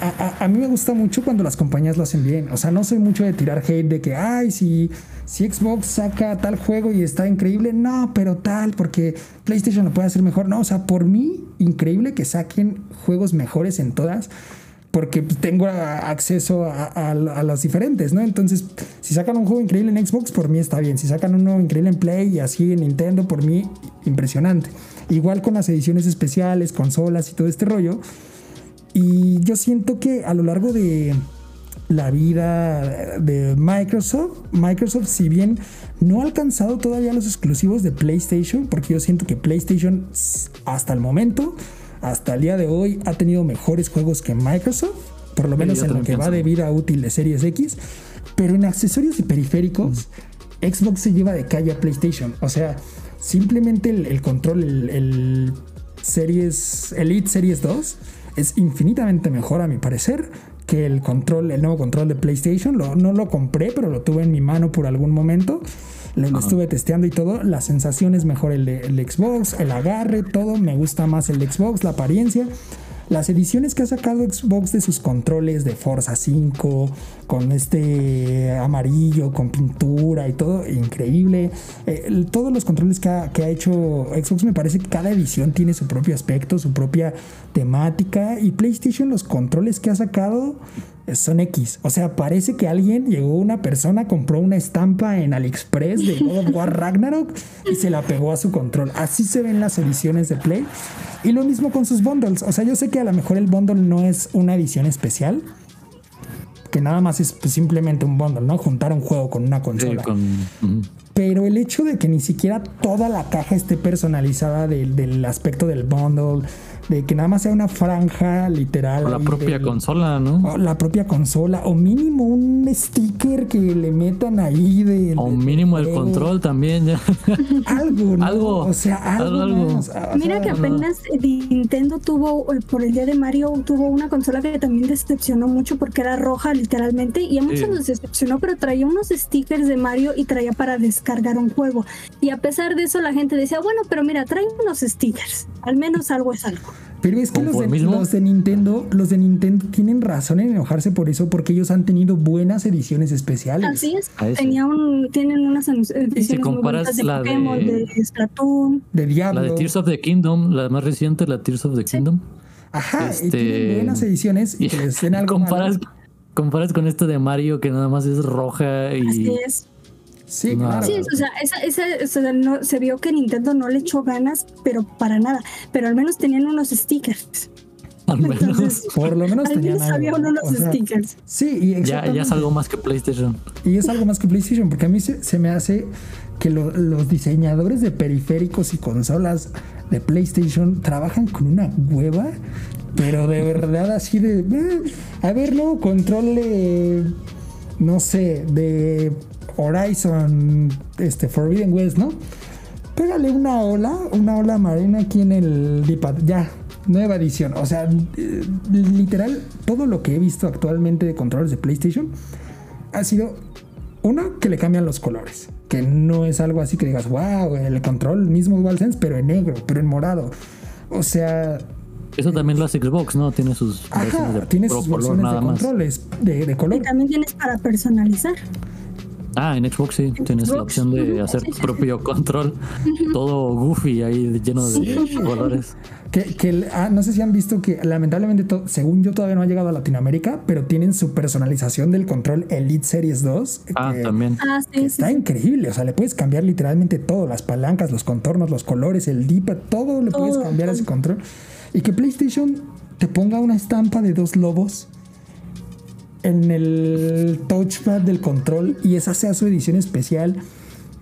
a, a- a mí me gusta mucho cuando las compañías lo hacen bien. O sea, no soy mucho de tirar hate de que, ay, si, si Xbox saca tal juego y está increíble, no, pero tal, porque PlayStation lo puede hacer mejor. No, o sea, por mí, increíble que saquen juegos mejores en todas. Porque tengo acceso a, a- a las diferentes, ¿no? Entonces, si sacan un juego increíble en Xbox, por mí está bien. Si sacan uno increíble en Play y así en Nintendo, por mí, impresionante. Igual con las ediciones especiales, consolas y todo este rollo. Y yo siento que a lo largo de la vida de Microsoft, Microsoft si bien no ha alcanzado todavía los exclusivos de PlayStation, porque yo siento que PlayStation hasta el momento, hasta el día de hoy, ha tenido mejores juegos que Microsoft, por lo menos en lo que va de vida útil de Series X, pero en accesorios y periféricos, Xbox se lleva de calle a PlayStation. O sea, simplemente el, el control, el, el Series Elite Series 2 es infinitamente mejor a mi parecer que el control, el nuevo control de PlayStation. Lo- no lo compré, pero lo tuve en mi mano por algún momento. Lo, lo estuve testeando y todo. La sensación es mejor el Xbox, el agarre, todo. Me gusta más el Xbox, la apariencia. Las ediciones que ha sacado Xbox de sus controles de Forza 5, con este amarillo, con pintura y todo, increíble. Eh, todos los controles que ha, que ha hecho Xbox, me parece que cada edición tiene su propio aspecto, su propia temática. Y PlayStation, los controles que ha sacado son X. O sea, parece que alguien llegó, una persona, compró una estampa en AliExpress de God of War Ragnarok y se la pegó a su control. Así se ven las ediciones de Play. Y lo mismo con sus bundles. O sea, yo sé que a lo mejor el bundle no es una edición especial. Que nada más es pues, simplemente un bundle, ¿no? Juntar un juego con una Sí, consola. con. Pero el hecho de que ni siquiera toda la caja esté personalizada del, del aspecto del bundle, de que nada más sea una franja literal. O la propia del- consola, ¿no? o la propia consola, o mínimo un sticker que le metan ahí de. O de- mínimo el de- control también, ya. <laughs> Algo, ¿no? Algo, O sea, algo. algo, algo. más. O Mira sea, que apenas Nintendo tuvo, eh, por el día de Mario, tuvo una consola que también decepcionó mucho porque era roja literalmente y a muchos Sí. nos decepcionó, pero traía unos stickers de Mario y traía para descargar un juego. Y a pesar de eso la gente decía, bueno, pero mira, trae unos stickers, al menos algo es algo. Pero es que los de, los de Nintendo, los de Nintendo tienen razón en enojarse por eso, porque ellos han tenido buenas ediciones especiales. Así es, tenía un, tienen unas ediciones muy comparas bonitas de la de- Pokémon, de Splatoon. De Diablo. La de Tears of the Kingdom, la más reciente, la Tears of the Kingdom. Ajá, y este- tienen buenas ediciones y Y que les den algo malo. comparas, comparas con este de Mario que nada más es roja y Así es. Sí, claro. Sí, o sea, esa, esa, o sea, no, se vio que Nintendo no le echó ganas, pero para nada. Pero al menos tenían unos stickers. al menos Entonces, Por lo menos al menos había algo, unos o sea, stickers. Sí, y ya, exactamente. ya es algo más que PlayStation. Y es algo más que PlayStation, porque a mí se, se me hace que lo- los diseñadores de periféricos y consolas de PlayStation trabajan con una hueva, pero de verdad así de... "Eh, a ver, no, control de, no sé, de Horizon, este, Forbidden West, ¿no? Pégale una ola, una ola marina aquí en el D-pad, ya. Nueva edición. O sea, eh, literal, todo lo que he visto actualmente de controles de PlayStation ha sido uno que le cambian los colores, que no es algo así que digas, wow, el control mismo DualSense, pero en negro, pero en morado. O sea, Eso también lo hace Xbox, ¿no? Tiene sus versiones ajá, de tiene sus color versiones de nada más. controles de, de color. Y también tienes para personalizar. Ah, en Xbox sí, tienes la opción de hacer tu propio <laughs> control, todo goofy ahí lleno de colores. Que, ah, no sé si han visto que lamentablemente, según yo, todavía no ha llegado a Latinoamérica, pero tienen su personalización del control Elite Series 2. Ah, también. Ah, sí, está increíble. O sea, le puedes cambiar literalmente todo: las palancas, los contornos, los colores, el D-pad, todo le puedes cambiar a ese control. Y que PlayStation te ponga una estampa de dos lobos en el touchpad del control y esa sea su edición especial,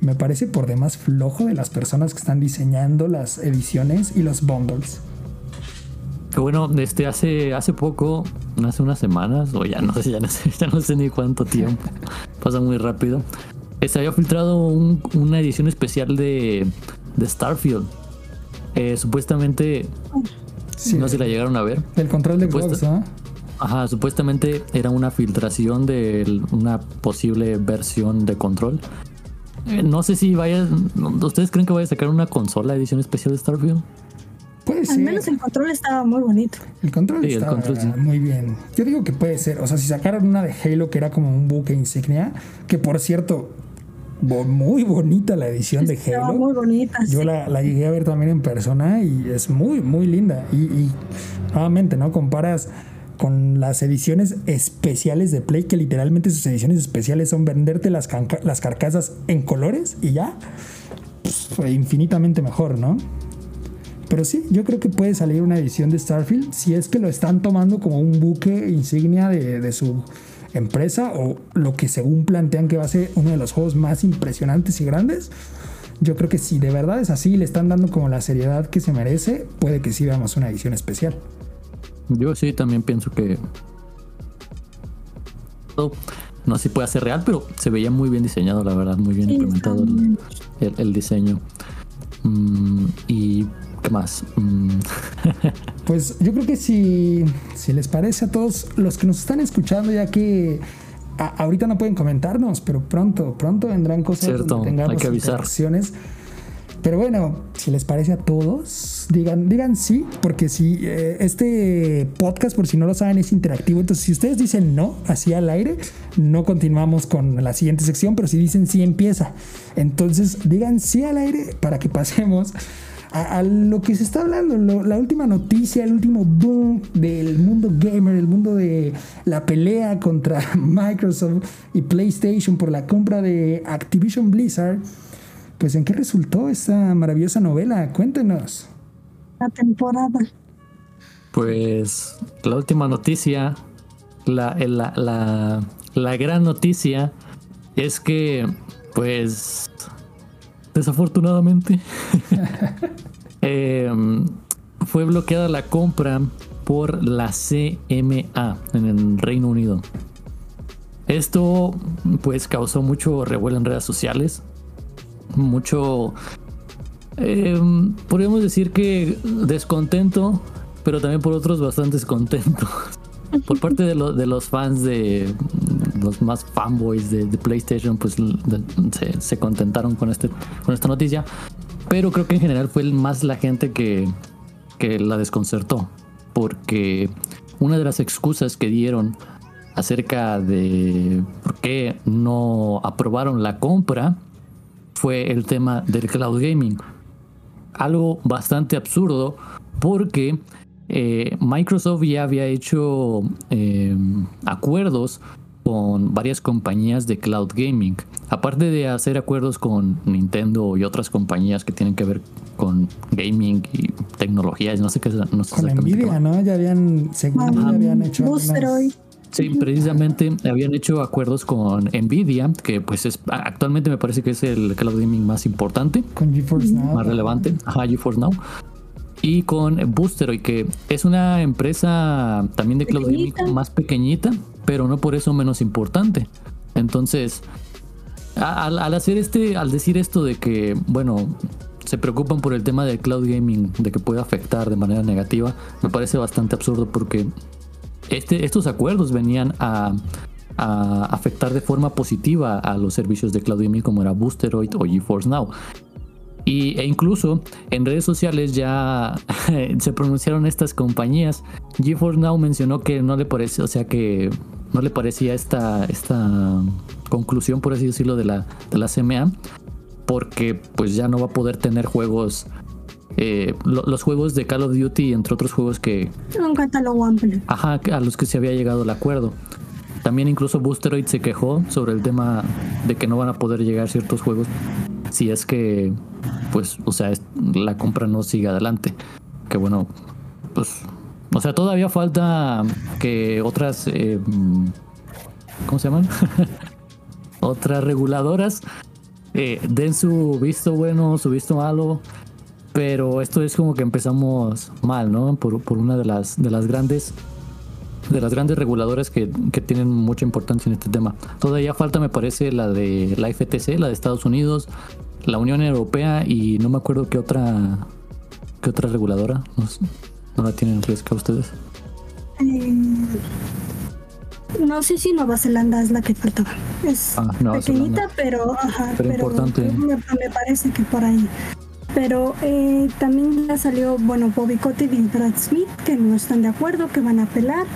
me parece por demás flojo de las personas que están diseñando las ediciones y los bundles. Bueno, este hace hace poco, hace unas semanas, o ya no sé, ya no sé, <laughs> ya no sé ni cuánto tiempo, <laughs> pasa muy rápido. Se había filtrado una edición especial de, de Starfield. Eh, supuestamente, no sé si la llegaron a ver. El control de Xbox, ¿no? Ajá, supuestamente era una filtración de una posible versión de control. Eh, no sé si vaya. ¿Ustedes creen que vaya a sacar una consola edición especial de Starfield? Puede ser. Al menos el control estaba muy bonito. El control estaba muy bien. Yo digo que puede ser. O sea, si sacaron una de Halo que era como un buque insignia, que por cierto, muy bonita la edición de Halo. Muy bonita. Yo la, la, llegué a ver también en persona y es muy, muy linda. Y, y nuevamente, ¿no? Comparas con las ediciones especiales de Play, que literalmente sus ediciones especiales son venderte las, las carcasas en colores y ya, pues, infinitamente mejor, ¿no? Pero sí, yo creo que puede salir una edición de Starfield si es que lo están tomando como un buque insignia de, de su empresa o lo que según plantean que va a ser uno de los juegos más impresionantes y grandes. Yo creo que si de verdad es así y le están dando como la seriedad que se merece, puede que sí veamos una edición especial. Yo sí también pienso que no sé si puede ser real, pero se veía muy bien diseñado, la verdad, muy bien implementado el, diseño. Mm, y qué más. Mm. <laughs> pues yo creo que si, si les parece a todos los que nos están escuchando, ya que ahorita no pueden comentarnos, pero pronto, pronto vendrán cosas Cierto, tengamos hay que avisar. Pero bueno, si les parece a todos, digan, digan sí, porque si eh, este podcast, por si no lo saben, es interactivo. Entonces, si ustedes dicen no, así al aire, no continuamos con la siguiente sección, pero si dicen sí, empieza. Entonces, digan sí al aire para que <laughs> pasemos a, lo que se está hablando, la última noticia, el último boom del mundo gamer, el mundo de la pelea contra <laughs> Microsoft y PlayStation por la compra de Activision Blizzard pues ¿en qué resultó esta maravillosa novela? Cuéntenos. La temporada. Pues la última noticia, la, la, la, gran noticia es que, pues, desafortunadamente, <laughs> em, fue bloqueada la compra por la CMA en el Reino Unido. Esto pues causó mucho revuelo en redes sociales mucho, eh, podríamos decir que descontento, pero también por otros bastante descontento. <laughs> por parte de, los fans de los más fanboys de, PlayStation, pues se, contentaron con, este, con esta noticia. Pero creo que en general fue más la gente que, que la desconcertó. Porque una de las excusas que dieron acerca de por qué no aprobaron la compra fue el tema del cloud gaming. Algo bastante absurdo porque eh, Microsoft ya había hecho eh, acuerdos con varias compañías de cloud gaming. Aparte de hacer acuerdos con Nintendo y otras compañías que tienen que ver con gaming y tecnologías, no sé qué. No sé con Nvidia, ¿no? Ya habían, según ya habían hecho. Sí, precisamente habían hecho acuerdos con Nvidia, que pues es actualmente me parece que es el cloud gaming más importante. Con GeForce Now. Más relevante. Ajá, GeForce Now. Y con Boosteroid, que es una empresa también de cloud gaming más pequeñita, pero no por eso menos importante. Entonces, al, al hacer este, al decir esto de que, bueno, se preocupan por el tema del cloud gaming, de que puede afectar de manera negativa, me parece bastante absurdo porque este, estos acuerdos venían a, afectar de forma positiva a los servicios de cloud gaming como era Boosteroid o GeForce Now. Y, e incluso en redes sociales ya <laughs> se pronunciaron estas compañías. GeForce Now mencionó que no le parece, o sea que no le parecía esta, esta conclusión, por así decirlo, de la, de la CMA, porque pues ya no va a poder tener juegos, eh, los juegos de Call of Duty, entre otros juegos que... Un catálogo amplio. Ajá, a los que se había llegado el acuerdo. También incluso Boosteroid se quejó sobre el tema de que no van a poder llegar ciertos juegos si es que, pues, o sea, la compra no sigue adelante. Que bueno, pues, o sea, todavía falta que otras, eh, ¿cómo se llaman? <laughs> otras reguladoras eh, den su visto bueno, su visto malo. Pero esto es como que empezamos mal, ¿no? Por, por una de las, de las grandes de las grandes reguladoras que, que, tienen mucha importancia en este tema. Todavía falta, me parece, la de la FTC, la de Estados Unidos, la Unión Europea y no me acuerdo qué otra qué otra reguladora. No, la tienen fresca ustedes. Eh, no sé si Nueva Zelanda es la que faltaba. Es ah, pequeñita, pero, ajá, pero, importante. Me, parece que por ahí. Pero eh, también ya salió, bueno, Bobby Kotick y Brad Smith, que no están de acuerdo, que van a apelar.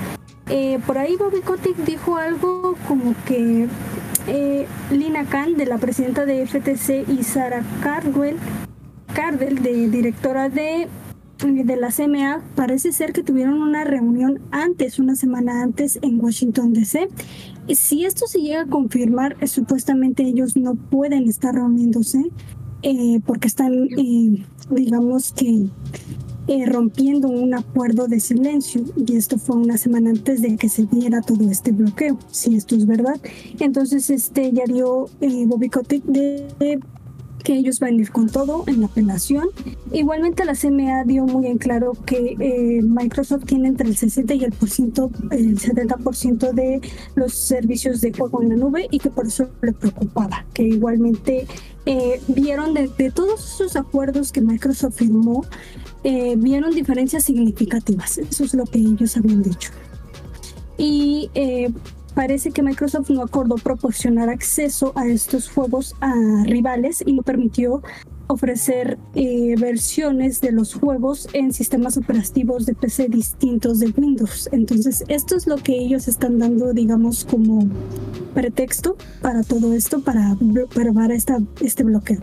Eh, por ahí Bobby Kotick dijo algo como que eh, Lina Khan, de la presidenta de FTC, y Sarah Cardwell, Cardell, de directora de, de la CMA, parece ser que tuvieron una reunión antes, una semana antes, en Washington, D.C. Si esto se llega a confirmar, supuestamente ellos no pueden estar reuniéndose porque están, digamos que eh, rompiendo un acuerdo de silencio y esto fue una semana antes de que se diera todo este bloqueo, si esto es verdad. Entonces este ya dio eh, Bobby Kotick de, que ellos van a ir con todo en la apelación. Igualmente la CMA dio muy en claro que eh, Microsoft tiene entre el 60 y el, por ciento, el 70% de los servicios de juego en la nube y que por eso le preocupaba, que igualmente vieron de, de, todos esos acuerdos que Microsoft firmó, eh, vieron diferencias significativas. Eso es lo que ellos habían dicho. Y eh, parece que Microsoft no acordó proporcionar acceso a estos juegos a rivales y no permitió ofrecer eh, versiones de los juegos en sistemas operativos de PC distintos de Windows. Entonces, esto es lo que ellos están dando, digamos, como pretexto para todo esto, para probar esta, este bloqueo.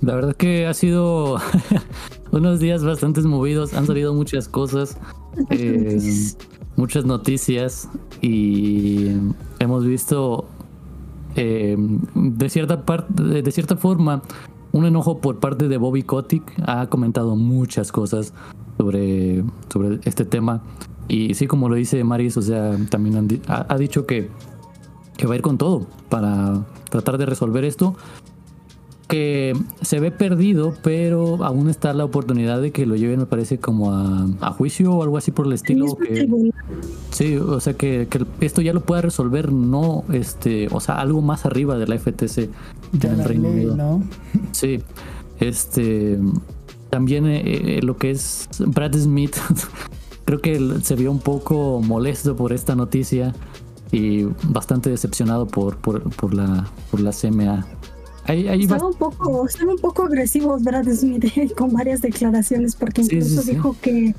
La verdad que ha sido <laughs> unos días bastante movidos, han salido muchas cosas, <laughs> eh, muchas noticias y hemos visto eh, de cierta parte, de cierta forma, un enojo por parte de Bobby Kotick. Ha comentado muchas cosas sobre, sobre este tema. Y sí, como lo dice Maris, o sea, también ha, dicho que, que va a ir con todo para tratar de resolver esto que se ve perdido, pero aún está la oportunidad de que lo lleven, me parece, como a, juicio o algo así por el estilo. Que, sí, o sea, que, esto ya lo pueda resolver, no, este, o sea, algo más arriba de la FTC en el Reino Unido. ¿no? Sí, este, también eh, eh, lo que es Brad Smith, <laughs> creo que se vio un poco molesto por esta noticia y bastante decepcionado por, por, por la, por la CMA. Estaba un poco, estaba un poco agresivos Brad Smith <laughs> con varias declaraciones porque incluso dijo que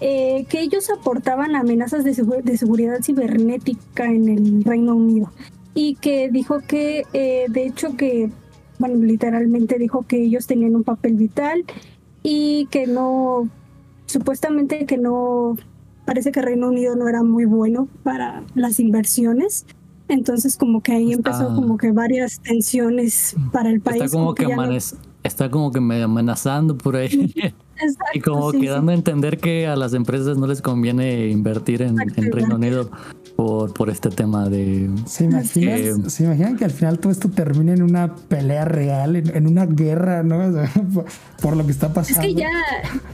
eh, que ellos aportaban amenazas de, de, seguridad cibernética en el Reino Unido. Y que dijo que eh, de hecho que bueno literalmente dijo que ellos tenían un papel vital y que no supuestamente que no parece que Reino Unido no era muy bueno para las inversiones entonces como que ahí empezó como que varias tensiones para el país. Está como, que, está como que medio amenazando por ahí. <laughs> y como que dando a entender que a las empresas no les conviene invertir en, Reino Unido por, por este tema de... ¿Se imaginan, ¿Se imaginan que al final todo esto termine en una pelea real, en, una guerra, ¿no? <laughs> por, lo que está pasando. Es que ya,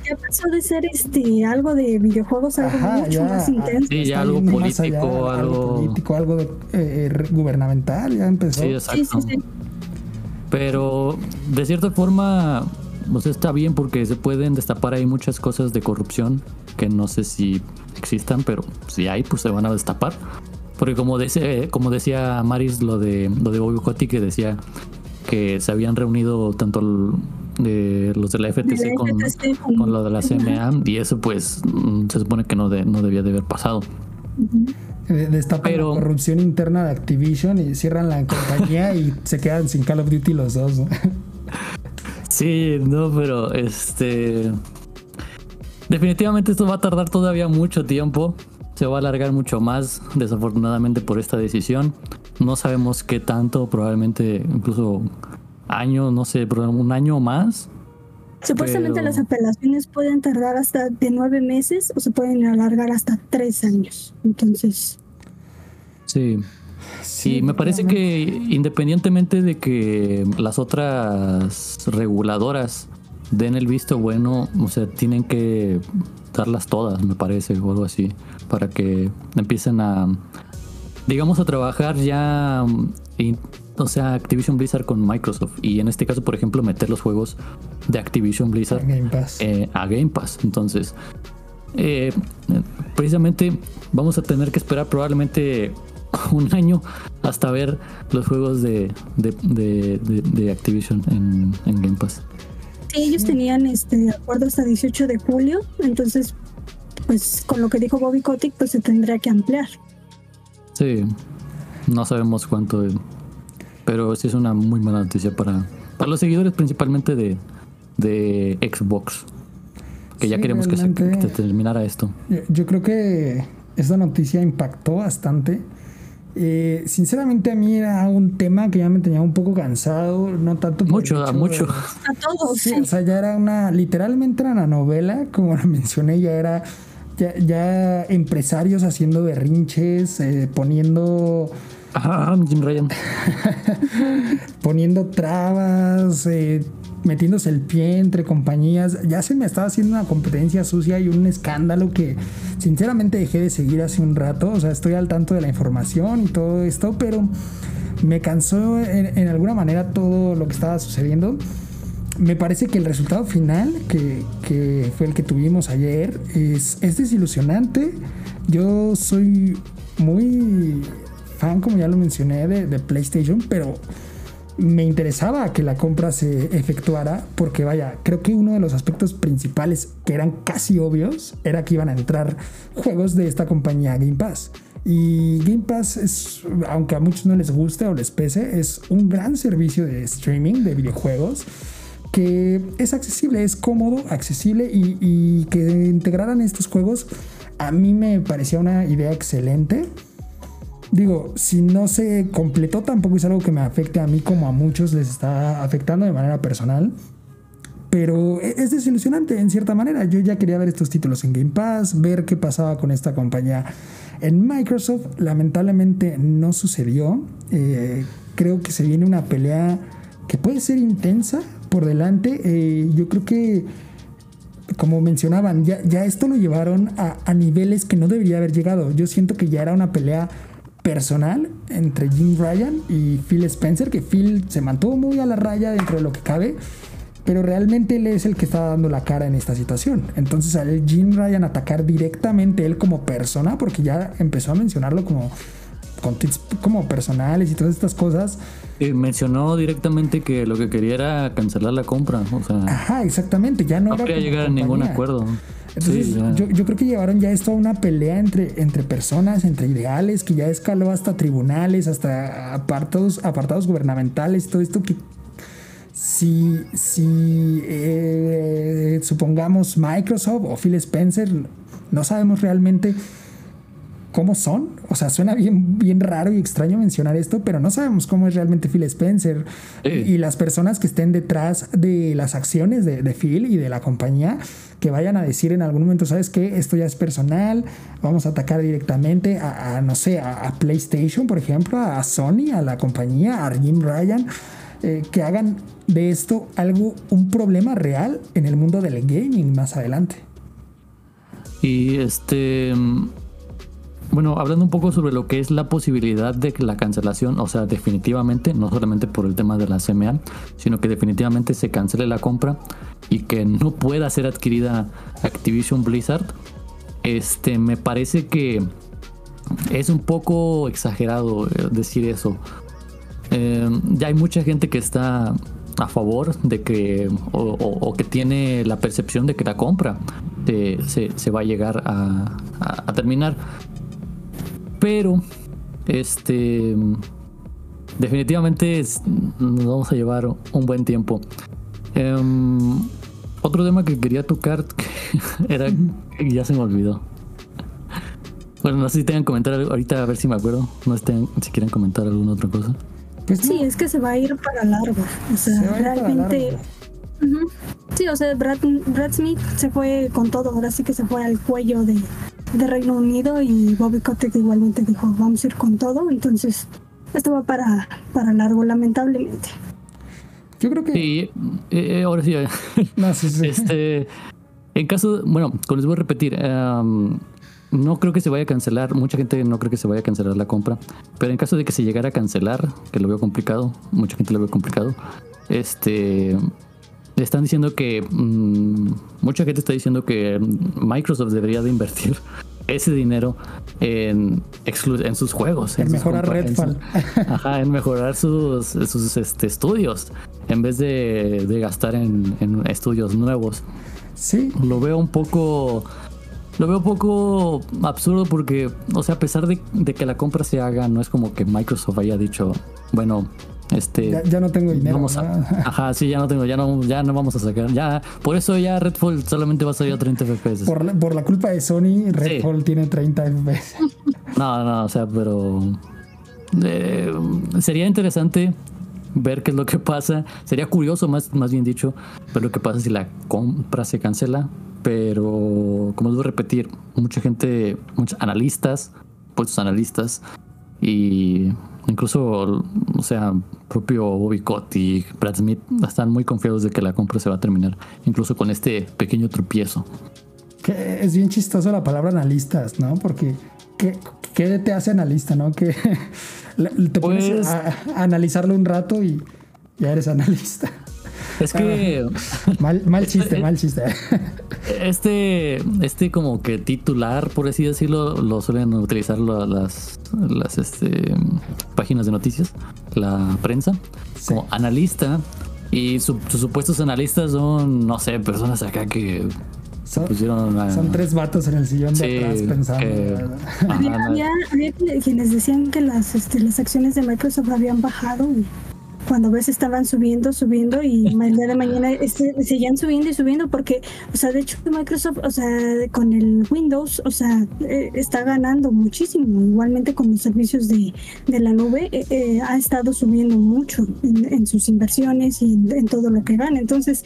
ya pasó de ser este algo de videojuegos algo mucho más intenso. Sí, ya algo político, algo... político, algo eh, eh, gubernamental, ya empezó. Sí, exacto. Pero de cierta forma pues está bien porque se pueden destapar ahí muchas cosas de corrupción que no sé si existan, pero si hay, pues se van a destapar. Porque como, como decía Maris lo de, lo de Bobby que decía que se habían reunido tanto de los de la FTC, con, con, lo de la CMA y eso pues mm, se supone que no, no debía de haber pasado. Destapan Pero, la corrupción interna de Activision y cierran la <laughs> compañía y se quedan sin Call of Duty los dos. Sí, no, pero este... Definitivamente esto va a tardar todavía mucho tiempo. Se va a alargar mucho más, desafortunadamente, por esta decisión. No sabemos qué tanto, probablemente incluso año, no sé, un año más. Supuestamente las apelaciones pueden tardar hasta de nueve meses o se pueden alargar hasta tres años. Entonces. Sí. Sí, me parece que independientemente de que las otras reguladoras den el visto bueno, o sea, tienen que darlas todas, me parece, o algo así, para que empiecen a, digamos, a trabajar ya o sea, Activision Blizzard con Microsoft. Y en este caso, por ejemplo, meter los juegos de Activision Blizzard eh, a Game Pass. Entonces, eh, precisamente vamos a tener que esperar probablemente <laughs> un año hasta ver los juegos de, de, Activision en, Game Pass. Sí, ellos tenían este acuerdo hasta 18 de julio, entonces, pues con lo que dijo Bobby Kotick, pues se tendría que ampliar. Sí, no sabemos cuánto pero sí es una muy mala noticia para, para los seguidores principalmente de, de Xbox. Que ya queremos que se, terminara esto. Yo, creo que esta noticia impactó bastante. Eh, sinceramente a mí era un tema que ya me tenía un poco cansado, no tanto mucho, a mucho. <laughs> A todos. Sí, o sea, ya era una, literalmente era una novela, como la <laughs> mencioné, ya era ya, empresarios haciendo berrinches, eh, poniendo Jim Ryan. <laughs> Poniendo trabas, eh, metiéndose el pie entre compañías. Ya se me estaba haciendo una competencia sucia y un escándalo que sinceramente dejé de seguir hace un rato. O sea, estoy al tanto de la información y todo esto, pero me cansó en, alguna manera todo lo que estaba sucediendo. Me parece que el resultado final, que, que fue el que tuvimos ayer, es, es desilusionante. Yo soy muy fan, como ya lo mencioné, de, PlayStation, pero me interesaba que la compra se efectuara porque vaya, creo que uno de los aspectos principales que eran casi obvios era que iban a entrar juegos de esta compañía Game Pass. Y Game Pass es, aunque a muchos no les guste o les pese, es un gran servicio de streaming de videojuegos que es accesible, es cómodo, accesible y, y que integraran estos juegos a mí me parecía una idea excelente digo, si no se completó tampoco es algo que me afecte a mí como a muchos les está afectando de manera personal. Pero e-, es desilusionante en cierta manera. Yo ya quería ver estos títulos en Game Pass, ver qué pasaba con esta compañía en Microsoft. Lamentablemente no sucedió. Eh, creo que se viene una pelea que puede ser intensa por delante. Eh, yo creo que, como mencionaban, ya, esto lo llevaron a niveles que no debería haber llegado. Yo siento que ya era una pelea personal entre Jim Ryan y Phil Spencer, que Phil se mantuvo muy a la raya dentro de lo que cabe, pero realmente él es el que está dando la cara en esta situación. Entonces al Jim Ryan atacar directamente él como persona, porque ya empezó a mencionarlo como con como personales y todas estas cosas. Y mencionó directamente que lo que quería era cancelar la compra. O sea, Ajá, exactamente. Ya no, no quería llegar a ningún acuerdo. Entonces, yo, creo que llevaron ya esto a una pelea entre, entre personas, entre ideales, que ya escaló hasta tribunales, hasta apartados, apartados gubernamentales, todo esto que si, si eh, supongamos Microsoft o Phil Spencer, no sabemos realmente cómo son. O sea, suena bien, bien raro y extraño mencionar esto, pero no sabemos cómo es realmente Phil Spencer y, las personas que estén detrás de las acciones de, Phil y de la compañía que vayan a decir en algún momento, ¿sabes qué? Esto ya es personal, vamos a atacar directamente a, no sé, a, PlayStation, por ejemplo, a Sony, a la compañía, a Jim Ryan. Eh, que hagan de esto algo, un problema real en el mundo del gaming más adelante. Y este, bueno, hablando un poco sobre lo que es la posibilidad de que la cancelación, o sea, definitivamente, no solamente por el tema de la CMA, sino que definitivamente se cancele la compra y que no pueda ser adquirida Activision Blizzard, este, me parece que es un poco exagerado eh, decir eso. eh, ya hay mucha gente que está a favor de que, o, que tiene la percepción de que la compra se, va a llegar a, terminar. Pero, este, definitivamente nos vamos a llevar un buen tiempo. Em, otro tema que quería tocar <laughs> era, ya se me olvidó. Bueno, no sé si tengan comentar ahorita a ver si me acuerdo. No sé si quieren comentar alguna otra cosa. Pues sí, es que se va a ir para largo. O sea, realmente. Sí, o sea, Brad, Smith se fue con todo. Ahora sí que se fue al cuello de, Reino Unido y Bobby Kotick igualmente dijo: Vamos a ir con todo. Entonces, esto va para, para largo, lamentablemente. Yo creo que. Sí, eh, ahora sí. <laughs> no, sí, sí. Este, en caso, bueno, les voy a repetir. Um, no creo que se vaya a cancelar, mucha gente no cree que se vaya a cancelar la compra, pero en caso de que se llegara a cancelar, que lo veo complicado, mucha gente lo ve complicado, este, están diciendo que, mm, mucha gente está diciendo que Microsoft debería de invertir <laughs> ese dinero en, en sus juegos. En, mejorar Redfall. En ajá, en mejorar sus, sus este, estudios, en vez de, de gastar en, en estudios nuevos. Sí. Lo veo un poco lo veo un poco absurdo porque, o sea, a pesar de, que la compra se haga, no es como que Microsoft haya dicho, bueno, este ya, no tengo dinero vamos <laughs> ajá sí ya no tengo ya no ya no vamos a sacar ya por eso ya Redfall solamente va a salir a 30 FPS por la, por la culpa de Sony Redfall tiene 30 FPS no no o sea pero eh, sería interesante ver qué es lo que pasa. Sería curioso más más bien dicho ver lo que pasa si la compra se cancela pero como debo repetir, mucha gente, muchos analistas, puestos analistas, y incluso, o sea, propio Bobby y Brad Smith están muy confiados de que la compra se va a terminar, incluso con este pequeño tropiezo. Que es bien chistoso la palabra analistas, ¿no? Porque ¿qué, qué te hace analista, no? Que <laughs> te pones pues a, analizarlo un rato y ya eres analista. Es que. <laughs> mal, mal chiste, mal chiste. Este, este como que titular, por así decirlo, lo suelen utilizar las, las este, páginas de noticias, la prensa, como analista. Y sus supuestos analistas son, no sé, personas acá que son, son, tres vatos en el sillón de atrás pensando. había, quienes decían que las, este, las acciones de Microsoft habían bajado cuando ves estaban subiendo, subiendo y el día de mañana este, seguían subiendo y subiendo porque, o sea, de hecho Microsoft, o sea, con el Windows, o sea, eh, está ganando muchísimo. Igualmente con los servicios de, de la nube, eh, eh, ha estado subiendo mucho en, sus inversiones y en, todo lo que gana. Entonces,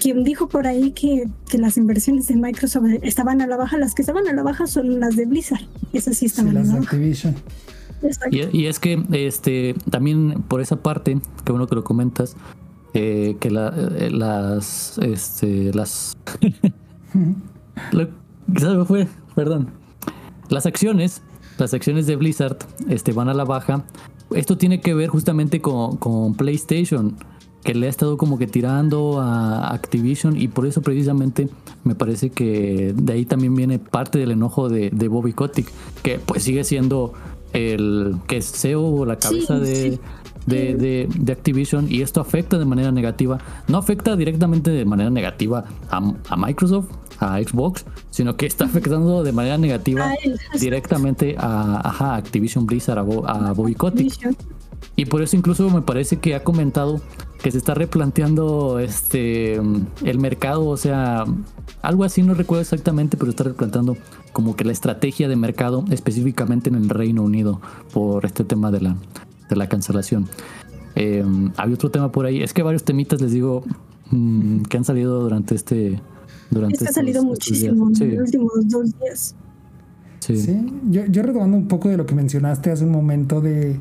quien dijo por ahí que, que, las inversiones de Microsoft estaban a la baja, las que estaban a la baja son las de Blizzard. Esas sí estaban a la baja. Y, es que este también por esa parte, que bueno que lo comentas, eh, que la, eh, las este las <laughs> fue, perdón. Las acciones, las acciones de Blizzard este, van a la baja. Esto tiene que ver justamente con, con PlayStation que le ha estado como que tirando a Activision y por eso precisamente me parece que de ahí también viene parte del enojo de, de Bobby Kotick, que pues sigue siendo el que es CEO o la cabeza de, de, de, Activision y esto afecta de manera negativa, no afecta directamente de manera negativa a, Microsoft, a Xbox, sino que está afectando de manera negativa directamente a, Activision Blizzard, a, a Bobby Kotick. Y por eso incluso me parece que ha comentado que se está replanteando este el mercado, o sea, algo así no recuerdo exactamente, pero está replanteando como que la estrategia de mercado específicamente en el Reino Unido por este tema de la, de la cancelación. Eh, hay otro tema por ahí, es que varios temitas les digo mm, que han salido durante este durante este ha salido muchísimo en los últimos dos días. Sí. sí. Yo, yo retomando un poco de lo que mencionaste hace un momento de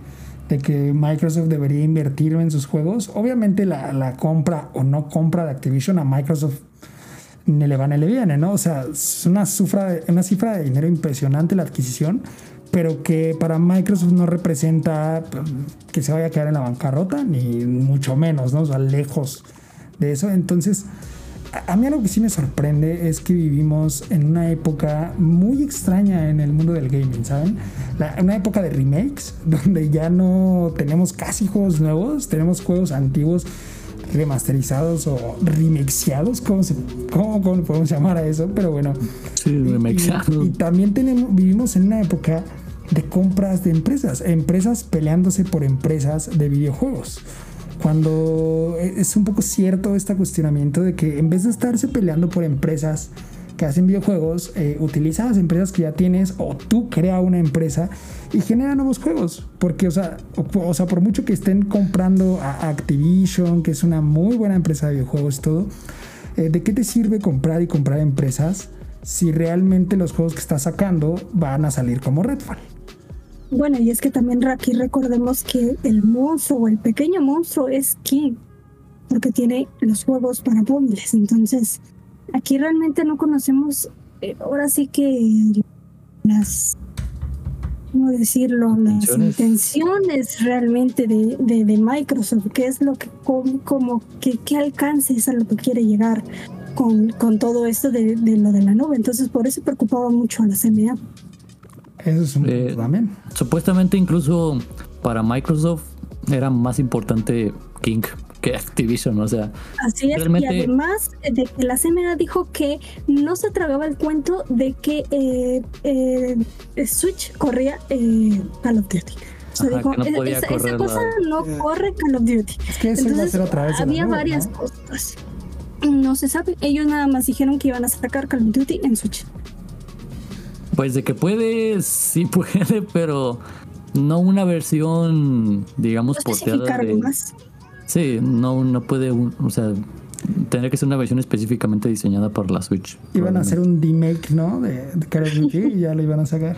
de que Microsoft debería invertir en sus juegos. Obviamente la, compra o no compra de Activision a Microsoft ni le va ni le viene, ¿no? O sea, es una cifra, de, una cifra de dinero impresionante la adquisición, pero que para Microsoft no representa pues, que se vaya a quedar en la bancarrota, ni mucho menos, ¿no? O sea, lejos de eso. Entonces, a mí algo que sí me sorprende es que vivimos en una época muy extraña en el mundo del gaming, ¿saben? una época de remakes, <laughs> donde ya no tenemos casi juegos nuevos, tenemos juegos antiguos remasterizados o remixeados, ¿cómo, se, cómo, podemos llamar a eso? Pero bueno. Sí, remixeados. Y, también tenemos, vivimos en una época de compras de empresas, empresas peleándose por empresas de videojuegos. Cuando es un poco cierto este cuestionamiento de que en vez de estarse peleando por empresas que hacen videojuegos, eh, utiliza las empresas que ya tienes o tú crea una empresa y genera nuevos juegos. Porque, o sea, o, sea, por mucho que estén comprando a Activision, que es una muy buena empresa de videojuegos y todo, eh, ¿de qué te sirve comprar y comprar empresas si realmente los juegos que estás sacando van a salir como Redfall? Bueno, y es que también aquí recordemos que el monstruo o el pequeño monstruo es King, porque tiene los juegos para móviles. Entonces, aquí realmente no conocemos, eh, ahora sí que las, ¿cómo decirlo? Las intenciones realmente de, de, Microsoft, qué es lo que, como, que, qué alcance es a lo que quiere llegar con, con todo esto de, de, lo de la nube. Entonces, por eso preocupaba mucho a la CMA. Eso es un eh, también. Supuestamente incluso para Microsoft era más importante King que Activision, o sea. Así es, y además de que la CMA dijo que no se tragaba el cuento de que eh, eh, Switch corría Call of Duty. O sea, dijo, no esa, cosa no corre Call of Duty. Es que eso Entonces, a otra vez había varias cosas. No se sabe. Ellos nada más dijeron que iban a sacar Call of Duty en Switch. Pues de que puede, sí <laughs> puede, pero no una versión, digamos, porteada de... Sí, no, no puede, o sea, tendría que ser una versión específicamente diseñada por la Switch. Iban a hacer un remake, ¿no? De, Call of Duty <laughs> y ya lo iban a sacar.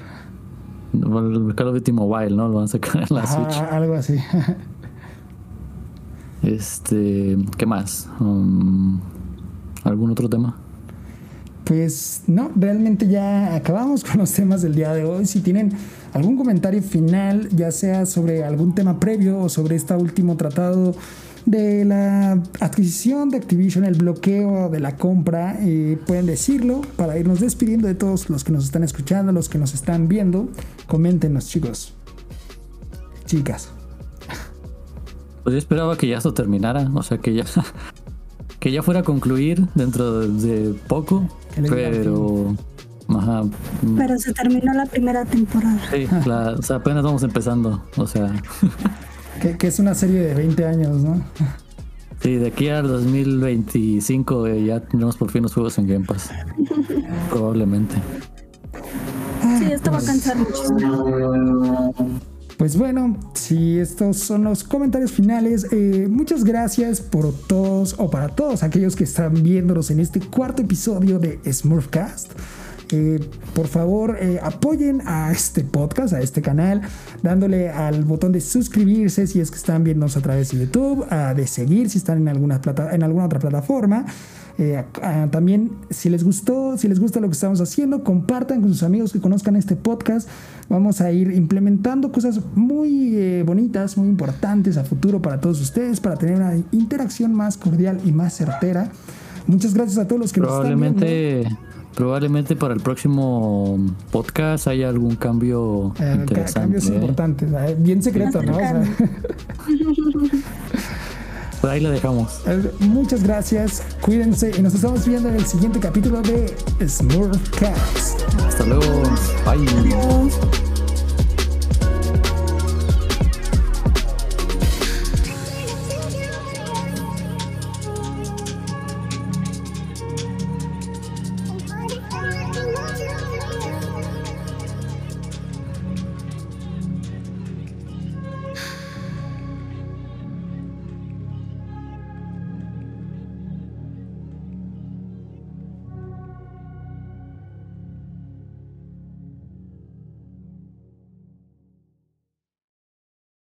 Call of Duty Mobile, ¿no? Lo van a sacar en la Switch. Algo así. este, ¿qué más? Um, ¿Algún otro tema? Pues no, realmente ya acabamos <laughs> con los temas del día de hoy. Si tienen algún comentario final, ya sea sobre algún tema previo o sobre este último tratado de la adquisición de Activision, el bloqueo de la compra, eh, pueden decirlo para irnos despidiendo de todos los que nos están escuchando, los que nos están viendo. Coméntenos, chicos. Chicas. Pues yo esperaba que ya esto terminara, o sea que ya <laughs> que ya fuera a concluir dentro de poco, pero... Ajá. Pero se terminó la primera temporada. Sí, <laughs> o sea, apenas vamos empezando, o sea... <laughs> que, es una serie de 20 años, ¿no? <laughs> Sí, de aquí al 2025 eh, ya tendremos por fin los juegos en Game Pass. Probablemente. Sí, esto va a cansar muchísimo. Pues bueno, si estos son los comentarios finales, eh, muchas gracias por todos o para todos aquellos que están viéndonos en este cuarto episodio de Smurfcast. Eh, por favor, eh, apoyen a este podcast, a este canal, dándole al botón de suscribirse si es que están viéndonos a través de YouTube, a de seguir si están en alguna, plata, en alguna otra plataforma. Eh, también, si les gustó, si les gusta lo que estamos haciendo, compartan con sus amigos que conozcan este podcast. Vamos a ir implementando cosas muy eh, bonitas, muy importantes a futuro para todos ustedes, para tener una interacción más cordial y más certera. Muchas gracias a todos los que nos están viendo. Probablemente para el próximo podcast haya algún cambio eh, interesante. Cambios importantes, bien secreto, ¿no? <laughs> <laughs> Por ahí lo dejamos. Eh, muchas gracias, cuídense y nos estamos viendo en el siguiente capítulo de Smurfcast. Hasta luego. Bye.